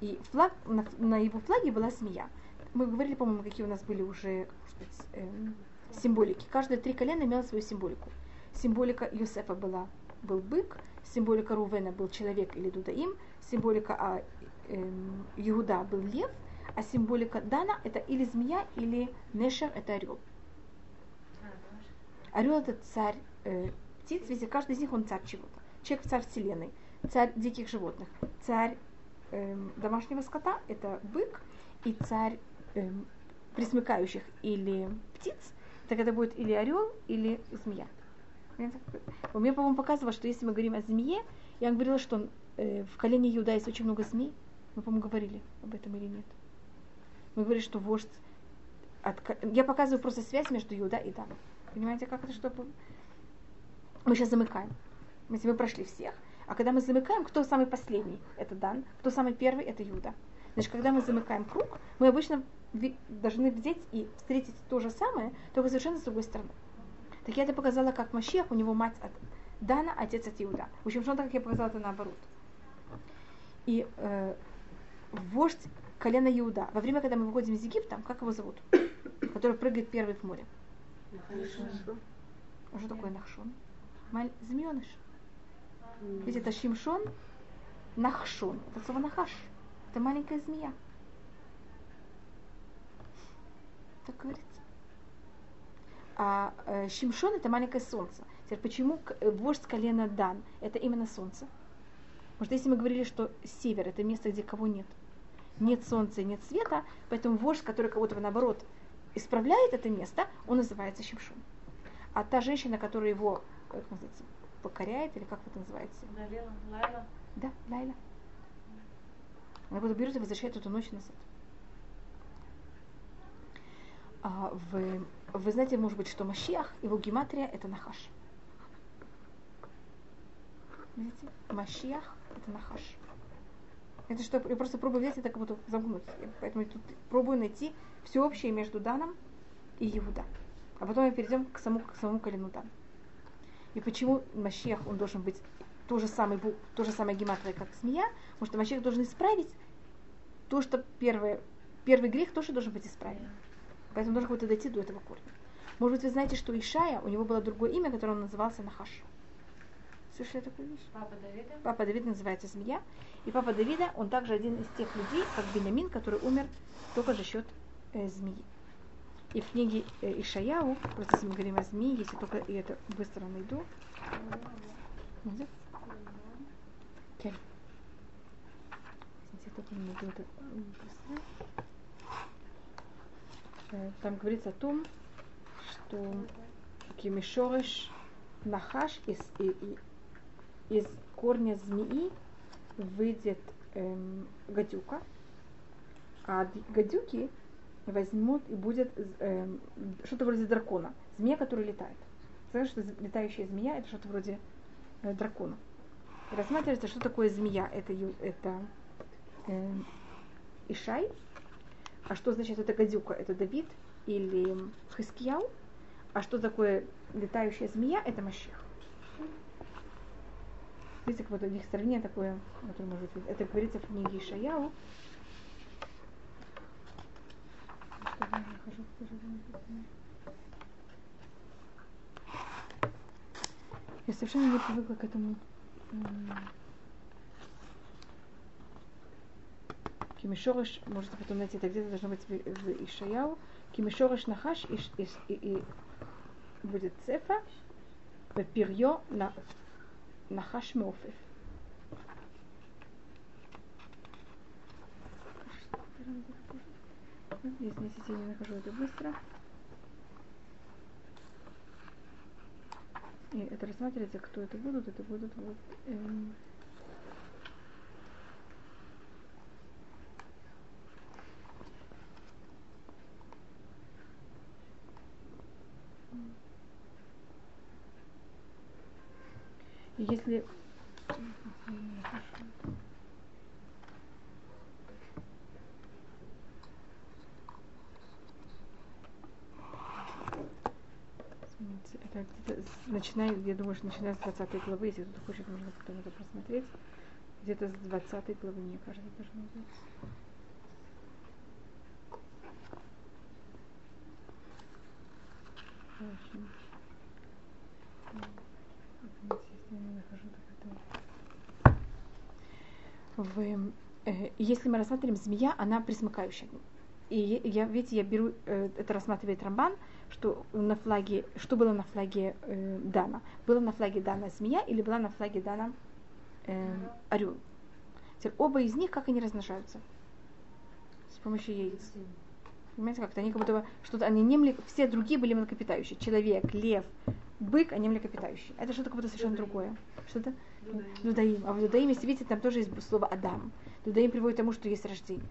И флаг, на, на его флаге была змея. Мы говорили, по-моему, какие у нас были уже сказать, эм, символики. Каждое три колена имело свою символику. Символика Юсефа была, был бык, символика Рувена был человек или дудаим, символика а, эм, Иуда был лев, а символика Дана это или змея, или Нешер это орел. Орел это царь э, птиц, видите, каждый из них он царь чего-то. Человек царь вселенной, царь диких животных, царь эм, домашнего скота это бык, и царь эм, присмыкающих или птиц, так это будет или орел, или змея. У меня, по-моему, показывало, что если мы говорим о змее, я говорила, что э, в колене Иуда есть очень много змей. Мы, по-моему, говорили об этом или нет. Мы говорили, что вождь... От... Я показываю просто связь между Иуда и Даном. Понимаете, как это, что... Мы сейчас замыкаем. Мы, мы прошли всех. А когда мы замыкаем, кто самый последний? Это Дан. Кто самый первый? Это Иуда. Значит, когда мы замыкаем круг, мы обычно должны взять и встретить то же самое, только совершенно с другой стороны. Так я это показала, как Машех, у него мать от Дана, отец от Иуда. В общем, что так я показала это наоборот. И э, вождь колена Иуда, во время, когда мы выходим из Египта, как его зовут? Который прыгает первый в море. А что такое Нахшон? Маль... Змееныш. Ведь это Шимшон, Нахшон. Это слово Нахаш. Это маленькая змея. Так говорится. А э, Шимшон это маленькое солнце. Теперь почему э, вождь колена Дан это именно солнце? Потому что если мы говорили, что север это место, где кого нет, нет солнца, нет света, поэтому вождь, который кого-то наоборот исправляет это место, он называется Шимшон. А та женщина, которая его, как называется, покоряет, или как это называется? Далила, Лайла. Да, Лайла. Она куда берет и возвращает эту ночь назад. А, вы, вы знаете, может быть, что Машиах, его гематрия это Нахаш. Видите? Машиах это Нахаш. Это что, я просто пробую взять это как будто замкнуть. Поэтому я тут пробую найти все общее между Даном и Иуда. А потом мы перейдем к самому, к самому колену Дан. И почему Машиах, он должен быть то же самое, то же самое гематрия, как змея, потому что Машиах должен исправить то, что первое, первый грех тоже должен быть исправлен. Поэтому нужно как-то дойти до этого корня. Может быть, вы знаете, что Ишая, у него было другое имя, которое он назывался Нахаш. Слышали такую вещь? Папа Давида. Папа Давид называется змея. И папа Давида, он также один из тех людей, как Бенямин, который умер только за счет э, змеи. И в книге э, Ишаяу, просто если мы говорим о змеи, если только и это быстро найду. Кель. Если только не найду это быстро. Э, там говорится о том, что Кимишорыш Нахаш из, и, и, из корня змеи выйдет эм, гадюка, а гадюки возьмут и будет эм, что-то вроде дракона. Змея, который летает. Знаешь, что летающая змея это что-то вроде э, дракона. И рассматривается, что такое змея. Это, это э, Ишай, а что значит это гадюка? Это Давид или Хискияу? А что такое летающая змея? Это Машех. Видите, вот у них сравнение такое, которое может быть. Это говорится в книге Ишаяу. Я совершенно не привыкла к этому Кимишорыш, можете потом найти, это где-то должно быть в, Ишаяу. Кимишорыш нахаш и, и, и, и будет цефа. Пирьё на нахаш меофев. Если я не нахожу это быстро. И это рассматривается, кто это будут. Это будут вот эм, если это начиная, я думаю, что начиная с 20 главы, если кто-то хочет, можно потом это просмотреть. Где-то с 20 главы, мне кажется, должно быть. В, э, если мы рассматриваем змея, она присмыкающая. И я, видите, я беру, э, это рассматривает Рамбан, что на флаге, что было на флаге э, Дана? Было на флаге Дана змея или была на флаге Дана э, орел? Теперь оба из них, как они размножаются? С помощью яиц. Понимаете, как-то они как будто бы что-то, они не млек... все другие были млекопитающие. Человек, лев, бык, они млекопитающие. Это что-то как будто совершенно другое. Что-то? Дудаим. А в Дудаим, если видите, там тоже есть слово Адам. Дудаим приводит к тому, что есть рождение.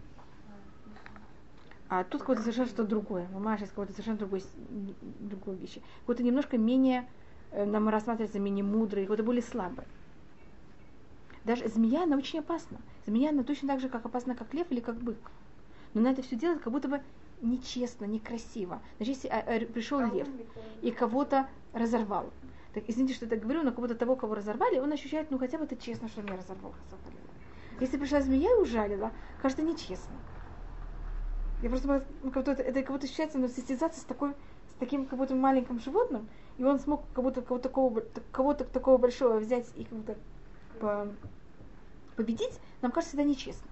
А тут какое-то совершенно что-то другое. Мама сейчас какое-то совершенно другой, другой вещи. Какое-то немножко менее, э, нам рассматривается менее мудрый, какое-то более слабое. Даже змея, она очень опасна. Змея, она точно так же, как опасна, как лев или как бык. Но на это все делает как будто бы нечестно, некрасиво. Значит, если а, а, пришел лев и кого-то разорвал, так извините, что я так говорю, но будто того, кого разорвали, он ощущает, ну хотя бы это честно, что меня разорвал. Если пришла змея и ужалила, кажется нечестно. Я просто ну, как будто, это как будто ощущается но состязаться с такой, с таким как будто маленьким животным, и он смог как будто кого-то такого, кого-то такого большого взять и как будто по, победить, нам кажется это нечестно.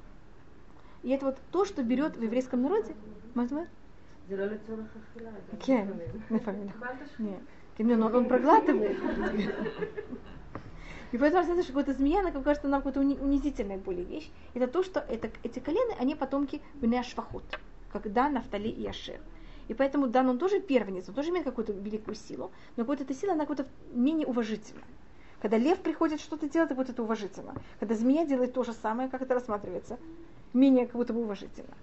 И это вот то, что берет в еврейском народе. זה לא לצורך אכילה. כן, לפעמים, нет. Но он проглатывает. И поэтому знаете, что какая-то змея, она кажется нам какая-то унизительная более вещь. Это то, что это, эти колены, они потомки Бне Швахот, как Дан, Нафтали и Ашер. И поэтому Дан, он тоже первенец, он тоже имеет какую-то великую силу, но какая-то эта сила, она какая-то менее уважительная. Когда лев приходит что-то делать, вот это уважительно. Когда змея делает то же самое, как это рассматривается, менее как будто бы уважительно.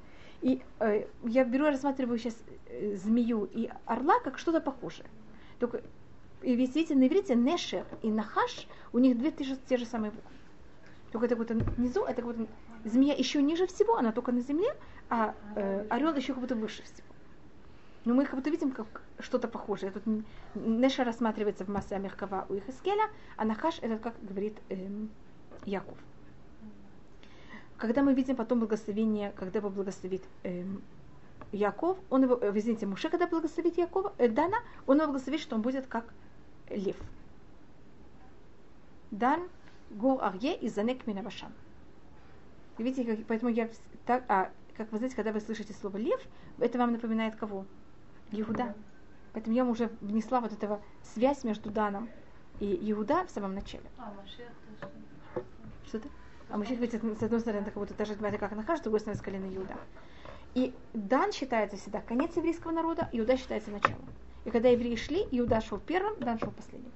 И э, я беру рассматриваю сейчас э, змею и орла как что-то похожее. Только и ведь видите, на иврите нешер и нахаш, у них две те же, те же самые буквы. Только это как внизу, это как будто змея еще ниже всего, она только на земле, а э, орел еще как будто выше всего. Но мы как будто видим как что-то похожее. Тут Неша рассматривается в массе Амиркава у Ихискеля, а Нахаш это как говорит эм, Яков. Когда мы видим потом благословение, когда его благословит эм, Яков, он его, э, извините, Муше, когда благословит Якова, э, Дана, он его благословит, что он будет как лев. Дан гур арье и занек минавашам. Видите, как, поэтому я так, а, как вы знаете, когда вы слышите слово лев, это вам напоминает кого? Иуда. Поэтому я уже внесла вот этого связь между Даном и Иуда в самом начале. А, Машех тоже. А Машех, ведь, с одной стороны, как будто даже это как нахаш, с другой стороны, с колена Иуда. И Дан считается всегда конец еврейского народа, Иуда считается началом. И когда евреи шли, Иуда шел первым, Дан шел последним.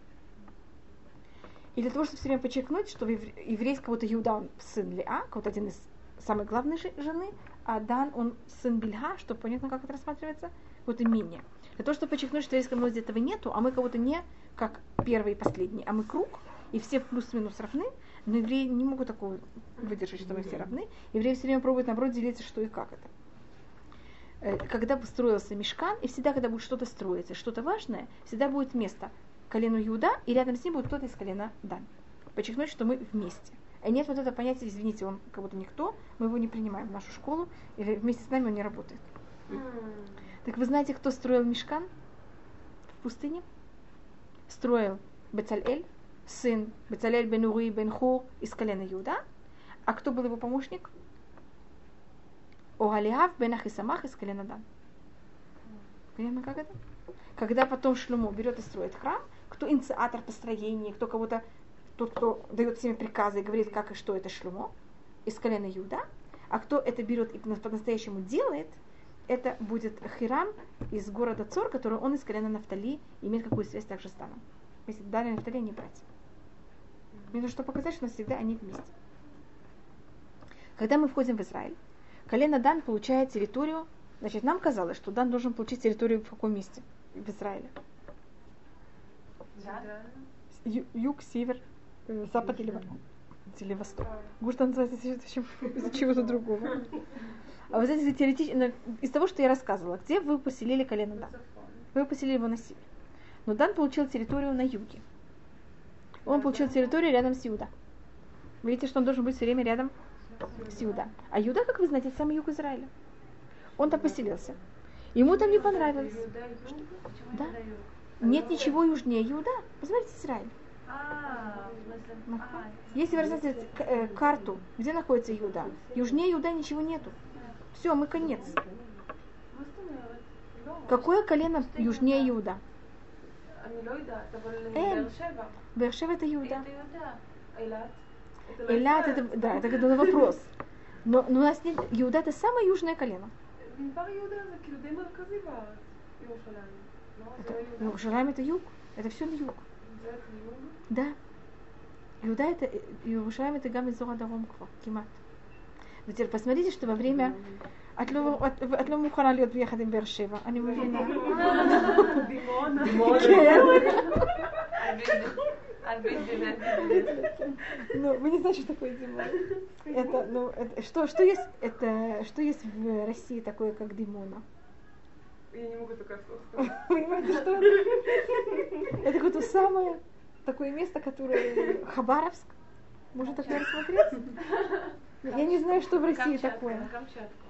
И для того, чтобы все время подчеркнуть, что еврейский вот Иуда он сын Леа, вот один из самых главных жены, а Дан он сын Бельга, чтобы понятно, как это рассматривается, вот и менее. Для того, чтобы подчеркнуть, что в еврейском народе этого нету, а мы кого-то не как первый и последний, а мы круг, и все плюс-минус равны, но евреи не могут такого выдержать, что мы все равны. Евреи все время пробуют, наоборот, делиться, что и как это. Э, когда строился мешкан, и всегда, когда будет что-то строиться, что-то важное, всегда будет место колену Иуда, и рядом с ним будет кто-то из колена Дан. Подчеркнуть, что мы вместе. А нет вот это понятие, извините, он как будто никто, мы его не принимаем в нашу школу, или вместе с нами он не работает. Так вы знаете, кто строил мешкан в пустыне? Строил Бецалель, сын Бецалель бен Ури бен Хур из колена Иуда. А кто был его помощник? Огалиав бен Ахисамах из колена Дан. Понятно, как это? Когда потом Шлюмо берет и строит храм, кто инициатор построения, кто кого-то, тот, кто дает всеми приказы и говорит, как и что это Шлюмо, из колена Юда, а кто это берет и по-настоящему делает, это будет Хирам из города Цор, который он из колена Нафтали имеет какую связь также с Даном. Если и Нафтали не братья. Мне нужно показать, что всегда они вместе. Когда мы входим в Израиль, колено Дан получает территорию, значит, нам казалось, что Дан должен получить территорию в каком месте? В Израиле. Ю- юг, север, э, запад или, или восток. Может, называется из-за чего-то другого. А вот здесь теоретически, из того, что я рассказывала, где вы поселили колено Дан? Вы поселили его на север. Но Дан получил территорию на юге он получил территорию рядом с Юда. Видите, что он должен быть все время рядом с Юда. А Юда, как вы знаете, это самый юг Израиля. Он там поселился. Ему там не понравилось. Что? Да? Нет ничего южнее Юда. Посмотрите Израиль. Если вы рассмотрите э, карту, где находится Юда, южнее Юда ничего нету. Все, мы конец. Какое колено южнее Юда? אני לא יודעת, אבל אין. באר שבע. Бершева это Иуда. это Иуда. אילת. это Элят Израиль. это, да, это, это вопрос. Но, но у нас нет, Иуда это самое южное колено. מדבר יהודה זה כאילו די מרכזי בארץ, ירושלים. לא? זה Это, לא יהודה? Иерусалим это юг. Это все на юг. זה חיוב? Да. Иуда это, Иерушалим это גם אזור הדרום כבר, כמעט. ותראו, посмотрите, что во время... את לא, את, את לא מוכנה להיות ביחד עם באר שבע, אני מבינה. דימונה. כן. Ну, вы не знаете, что такое Димон. Это, ну, это, что, что, есть, это, что есть в России такое, как Димона? Я не могу такое слово сказать. Понимаете, что это? Это какое-то самое такое место, которое Хабаровск. Можно такое рассмотреть? Я не знаю, что в России такое. На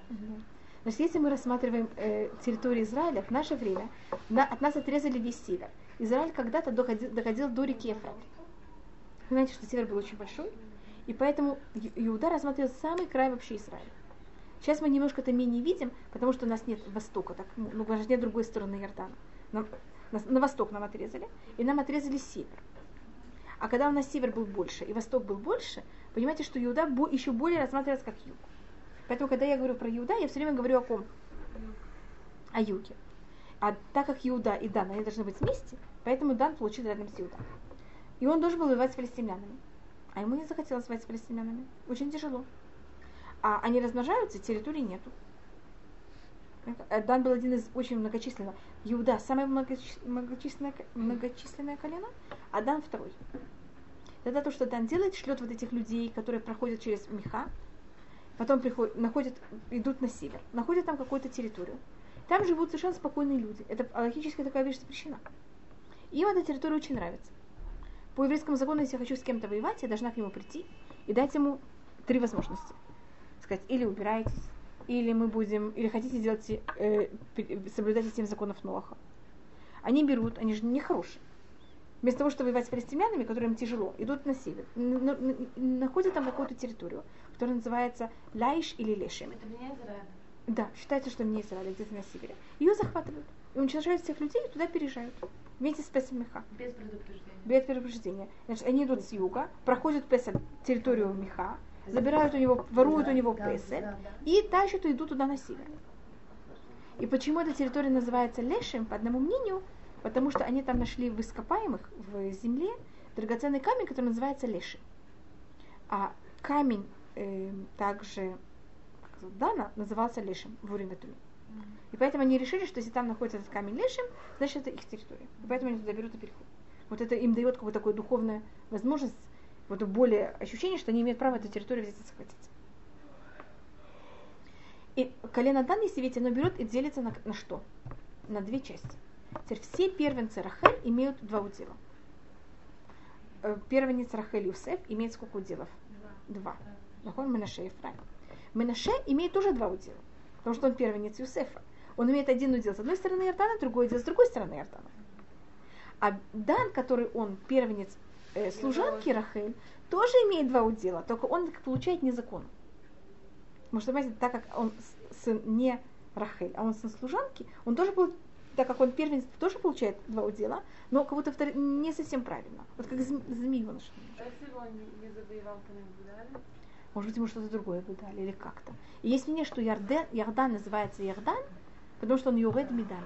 Значит, если мы рассматриваем э, территорию Израиля, в наше время на- от нас отрезали весь север. Израиль когда-то доходил, доходил до реки Ефрат. Вы знаете, что север был очень большой, и поэтому Иуда рассматривал самый край вообще Израиля. Сейчас мы немножко это менее видим, потому что у нас нет востока, так, ну, ну, у нас нет другой стороны Иордана. Нам- нас- на восток нам отрезали, и нам отрезали север. А когда у нас север был больше и восток был больше, понимаете, что Иуда еще более рассматривается как юг. Поэтому, когда я говорю про Иуда, я все время говорю о ком? О юге. А так как Иуда и Дан, они должны быть вместе, поэтому Дан получил рядом с Иуда. И он должен был воевать с палестинянами. А ему не захотелось воевать с палестинянами. Очень тяжело. А они размножаются, территории нету. Э, Дан был один из очень многочисленных. Иуда самое многочис- многочисленное, многочисленное колено, а Дан второй. Тогда то, что Дан делает, шлет вот этих людей, которые проходят через меха, потом приходят, находят, идут на север, находят там какую-то территорию. Там живут совершенно спокойные люди. Это логически такая вещь запрещена. Им эта территория очень нравится. По еврейскому закону, если я хочу с кем-то воевать, я должна к нему прийти и дать ему три возможности. Сказать, или убирайтесь, или мы будем, или хотите делать, э, соблюдать семь законов Ноаха. Они берут, они же нехорошие. Вместо того, чтобы воевать с палестинянами, которым тяжело, идут на север, находят там какую-то территорию, которая называется Лаиш или Лешем. Это меня Израиль. Да, считается, что мне Израиль где-то на севере. Ее захватывают и уничтожают всех людей и туда переезжают. Вместе с Песамиха. Без предупреждения. Без предупреждения. Значит, они идут с юга, проходят Песа территорию Миха, забирают у него, воруют у него Песель и тащат и идут туда на север. И почему эта территория называется Лешем, по одному мнению, потому что они там нашли в ископаемых в земле драгоценный камень, который называется Лешем. А камень э, также Дана назывался Лешем в Уриметуме. И поэтому они решили, что если там находится этот камень Лешем, значит это их территория. И поэтому они туда берут и переходят. Вот это им дает какую-то такую духовную возможность, вот более ощущение, что они имеют право эту территорию взять и захватить. И колено Дан, если видите, оно берет и делится на, на что? На две части. Теперь все первенцы Рахель имеют два удела. Э, Первенец Рахель Юсеф имеет сколько уделов? Два. Нахон Менаше и Ефраим. Менаше имеет тоже два удела, потому что он первенец Юсефа. Он имеет один удел с одной стороны Иордана, другой удел с другой стороны Иордана. А Дан, который он первенец э, служанки Рахель, тоже имеет два удела, только он их получает незаконно. Потому что, понимаете, так как он сын не Рахель, а он сын служанки, он тоже был, так как он первенец, тоже получает два удела, но как будто втор- не совсем правильно. Вот как зм- змееныш. А если бы он не завоевал, дали? Может быть, ему что-то другое бы дали или как-то. И есть мнение, что Ярден, Ярдан называется Ярдан, потому что он Юред Мидан.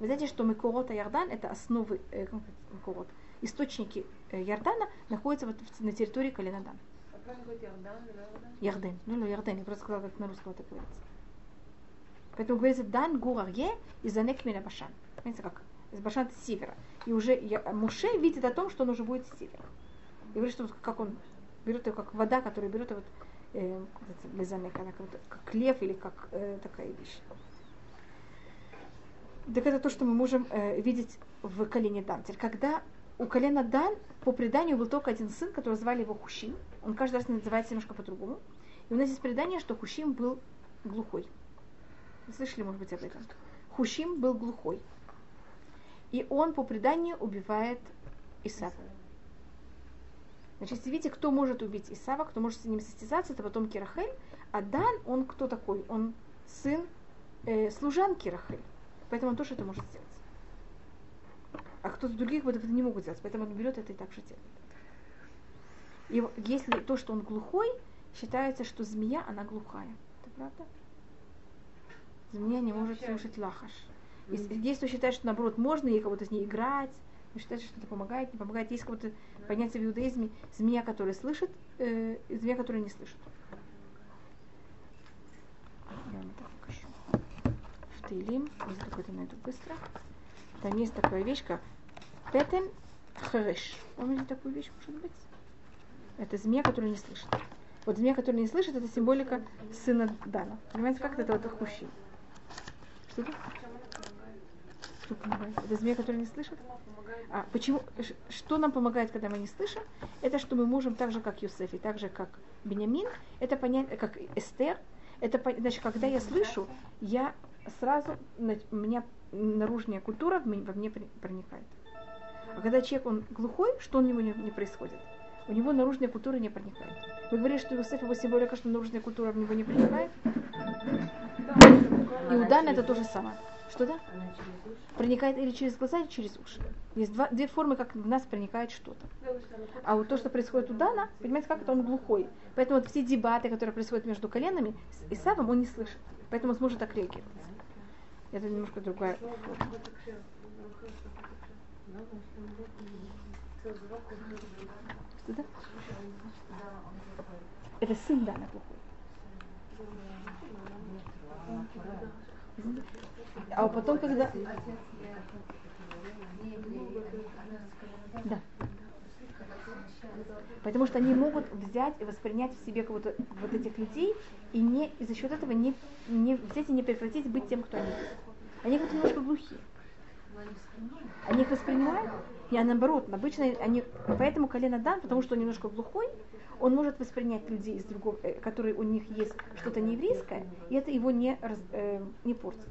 Вы знаете, что Микорот Ярдан это основы, э, Микорот, источники э, Ярдана находятся вот на территории Калинадан. А? Ярден. Ну, ну, Ярден. Я просто сказала, как на русском это говорится. Поэтому говорится Дан Гурарье и Занек Башан. Понимаете, как? Из Башан с севера. И уже я- Муше видит о том, что он уже будет с севера. И говорит, что как он берет ее, как вода, которая берет его, вот, э, она как, как лев или как э, такая вещь. Так это то, что мы можем э, видеть в колене Дан. Теперь, когда у колена Дан по преданию был только один сын, который звали его Хушим. Он каждый раз называется немножко по-другому. И у нас есть предание, что Хушим был глухой. Вы слышали, может быть, об этом? Хушим был глухой. И он по преданию убивает Исава. Значит, если видите, кто может убить Исава, кто может с ним состязаться, это потом Кирахель. А Дан, он кто такой? Он сын э, служанки Рахель. Поэтому он тоже это может сделать. А кто-то других вот это не могут сделать, поэтому он берет это и так же делает. И если то, что он глухой, считается, что змея, она глухая. Это правда? Змея не может слушать лахаш. Есть, есть кто считает, что наоборот можно ей кого-то с ней играть, но считает, что это помогает, не помогает. Есть какое-то понятие в иудаизме змея, которая слышит, э, и змея, которая не слышит. Я вам это покажу. В Тейлим, если какой-то найду быстро. Там есть такая вещь, как петен хереш. Помните такую вещь, может быть? Это змея, которая не слышит. Вот змея, которая не слышит, это символика сына Дана. Понимаете, как это вот хущи? Что это? Что помогает? Это змея, которая не слышит? А почему? Что нам помогает, когда мы не слышим? Это что мы можем так же, как Юсеф, и так же, как Бенямин, это понять, как Эстер, это значит, когда я слышу, я сразу, у меня наружная культура во мне проникает. А когда человек, он глухой, что у него не, происходит? У него наружная культура не проникает. Вы говорите, что Иосиф его символика, что наружная культура в него не проникает? И у Дана это то же самое. Что да? Проникает или через глаза, или через уши. Есть два, две формы, как в нас проникает что-то. А вот то, что происходит у Дана, понимаете, как это он глухой. Поэтому вот все дебаты, которые происходят между коленами, с Исавом он не слышит. Поэтому он сможет так реагировать. Это немножко другая форма. Что да? Это сын Дана глухой. А потом, когда... Да. Потому что они могут взять и воспринять в себе кого-то вот этих людей и не и за счет этого не, не взять и не прекратить быть тем, кто они есть. Они как-то немножко глухие. Они их воспринимают, а наоборот, обычно они, поэтому колено дан, потому что он немножко глухой, он может воспринять людей из другого, э, которые у них есть что-то нееврейское, и это его не, раз- э, не портит.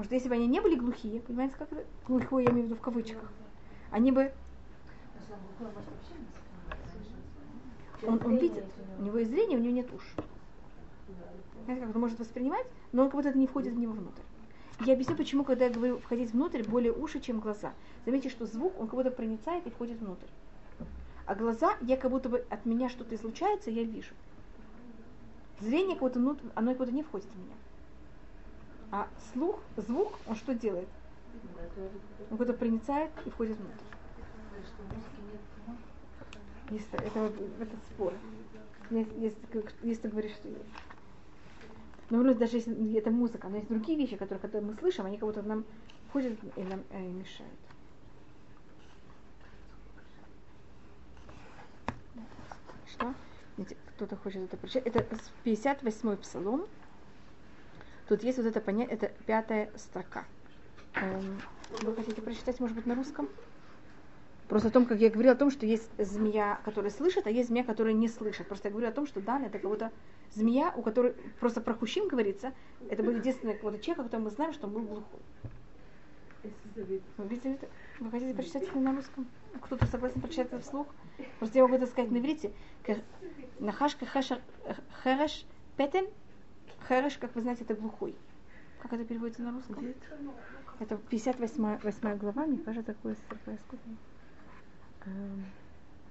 Потому что если бы они не были глухие, понимаете, как это? Глухой, я имею в виду в кавычках, они бы, он, он видит, у него есть зрение, у него нет уш. Знаете, как он может воспринимать, но он как будто это не входит в него внутрь. Я объясню, почему, когда я говорю входить внутрь, более уши, чем глаза. Заметьте, что звук, он как будто проницает и входит внутрь. А глаза, я как будто бы от меня что-то излучается, я вижу. Зрение как будто, внутрь, оно как будто не входит в меня. А слух, звук, он что делает? Он как будто проницает и входит внутрь. Есть, это этот спор. Есть, есть, есть кто говорит, что есть. Но ну, даже если это музыка, но есть другие вещи, которые когда мы слышим, они как будто нам входят и нам э, мешают. Что? Кто-то хочет это прочитать. Это 58-й псалом. Тут есть вот это понятие, это пятая строка. Эм, Вы хотите прочитать, может быть, на русском? Просто о том, как я говорила о том, что есть змея, которая слышит, а есть змея, которая не слышит. Просто я говорю о том, что Дан это кого-то змея, у которой просто про Хущим говорится, это был единственный какой-то человек, о котором мы знаем, что он был глухой. Вы видели это? Вы хотите прочитать это на русском? Кто-то согласен прочитать это вслух? Просто я могу это сказать на иврите. Нахашка хешер- хереш петен. Хереш, как вы знаете, это глухой. Как это переводится на русском? Это 58 восьмая глава, мне кажется, такое скудное. Эм,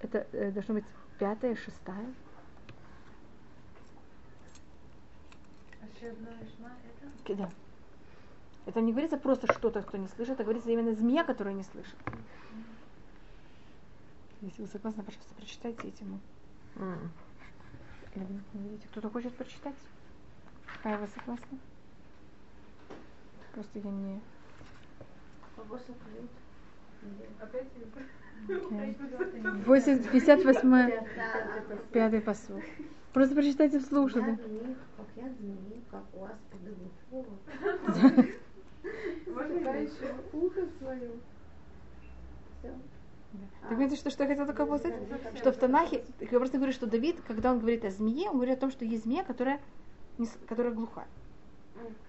Это э, должно быть пятая, шестая. К- Да. Это не говорится просто что-то, кто не слышит, а говорится именно змея, которая не слышит. Если вы согласны, пожалуйста, прочитайте этим. Видите, кто-то хочет прочитать? А вы согласны? Просто я не... Восемь- 58 пятый посыл. Просто прочитайте вслух. Всё. Так видите, что, что я хотела только сказать? Что в Танахе, я просто говорю, что Давид, когда он говорит о змее, он говорит о том, что есть змея, которая, не которая глуха.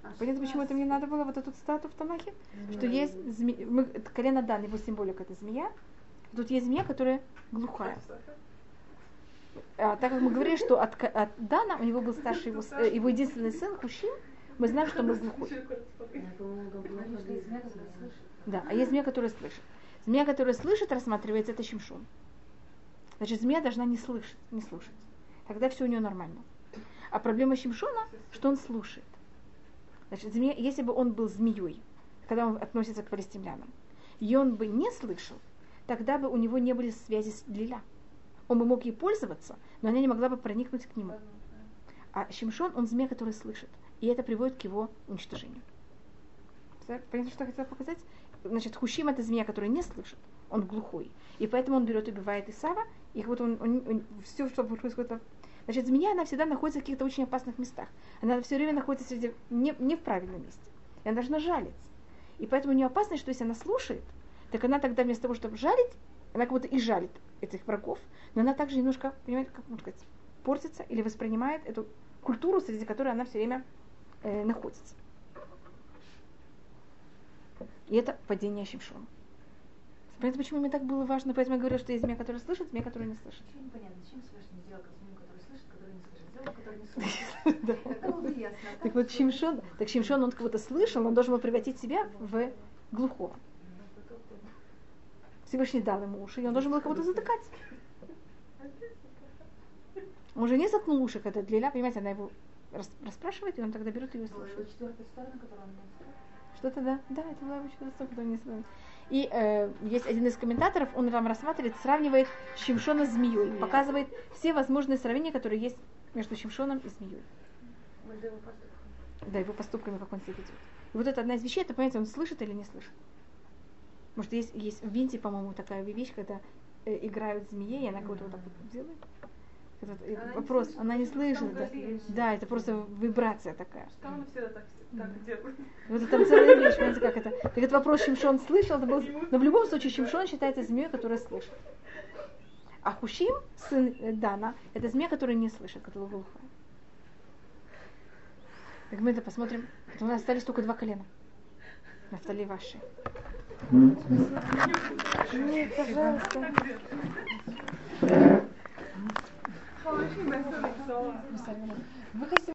А Понятно, почему это мне надо было, вот эту цитату в Танахе? Что есть змея, мы, колено Дан, его символика это змея. Тут есть змея, которая глухая. А, так как мы говорили, что от, от Дана у него был старший его, э, его единственный сын Хушим, мы знаем, что он был глухой. Да, а есть змея, которая слышит. Змея, которая слышит, рассматривается, это щемшон. Значит, змея должна не слышать, не слушать. Тогда все у нее нормально. А проблема щемшона, что он слушает. Значит, змея, если бы он был змеей, когда он относится к палестинянам, и он бы не слышал, тогда бы у него не были связи с Лиля. Он бы мог ей пользоваться, но она не могла бы проникнуть к нему. А Шимшон, он змея, который слышит. И это приводит к его уничтожению. Понятно, что я хотела показать? Значит, Хущим это змея, которая не слышит. Он глухой. И поэтому он берет убивает Исава, и вот он, он, он все, что происходит Значит, змея, она всегда находится в каких-то очень опасных местах. Она все время находится среди, не, не в правильном месте. И она должна жалиться. И поэтому у нее опасность, что если она слушает, так она тогда вместо того, чтобы жалить, она как будто и жалит этих врагов, но она также немножко, понимаете, как можно сказать, портится или воспринимает эту культуру, среди которой она все время э, находится. И это падение Шимшона. Понятно, почему мне так было важно, поэтому я говорю, что есть змея, которая слышит, змея, которая не слышит. Непонятно, зачем Всевышний сделал змею, которая слышит, которая не слышит? Сделал, которая не слышит. Это было бы ясно. Так вот, Шимшон, так Шимшон, он кого-то слышал, он должен был превратить себя в глухого. Всевышний дал ему уши, и он должен был кого-то затыкать. Он уже не заткнул уши, когда Лиля, понимаете, она его расспрашивает, и он тогда берет ее и слушает. Что-то да, да, это была его четвертая сторона, которую не знаю. И э, есть один из комментаторов, он там рассматривает, сравнивает Шимшона с змеей, показывает все возможные сравнения, которые есть между Шимшоном и змеей. Да, его поступками, как он себя ведет. И вот это одна из вещей, это, понимаете, он слышит или не слышит. Может, есть, есть в Винте, по-моему, такая вещь, когда э, играют змеи, и она кого-то вот так вот делает. Этот, она вопрос, не она не слышит. Да. да, это просто вибрация такая. Что она всегда так, так делает? Вот это там целая вещь, понимаете, как это. Так этот вопрос Шимшон слышал, это был, но в любом случае Шимшон считается змеей, которая слышит. А Хушим, сын э, Дана, это змея, которая не слышит, которая глухая. Так мы это посмотрим. У нас остались только два колена. Нафтали ваши. Нет, пожалуйста. Хороший,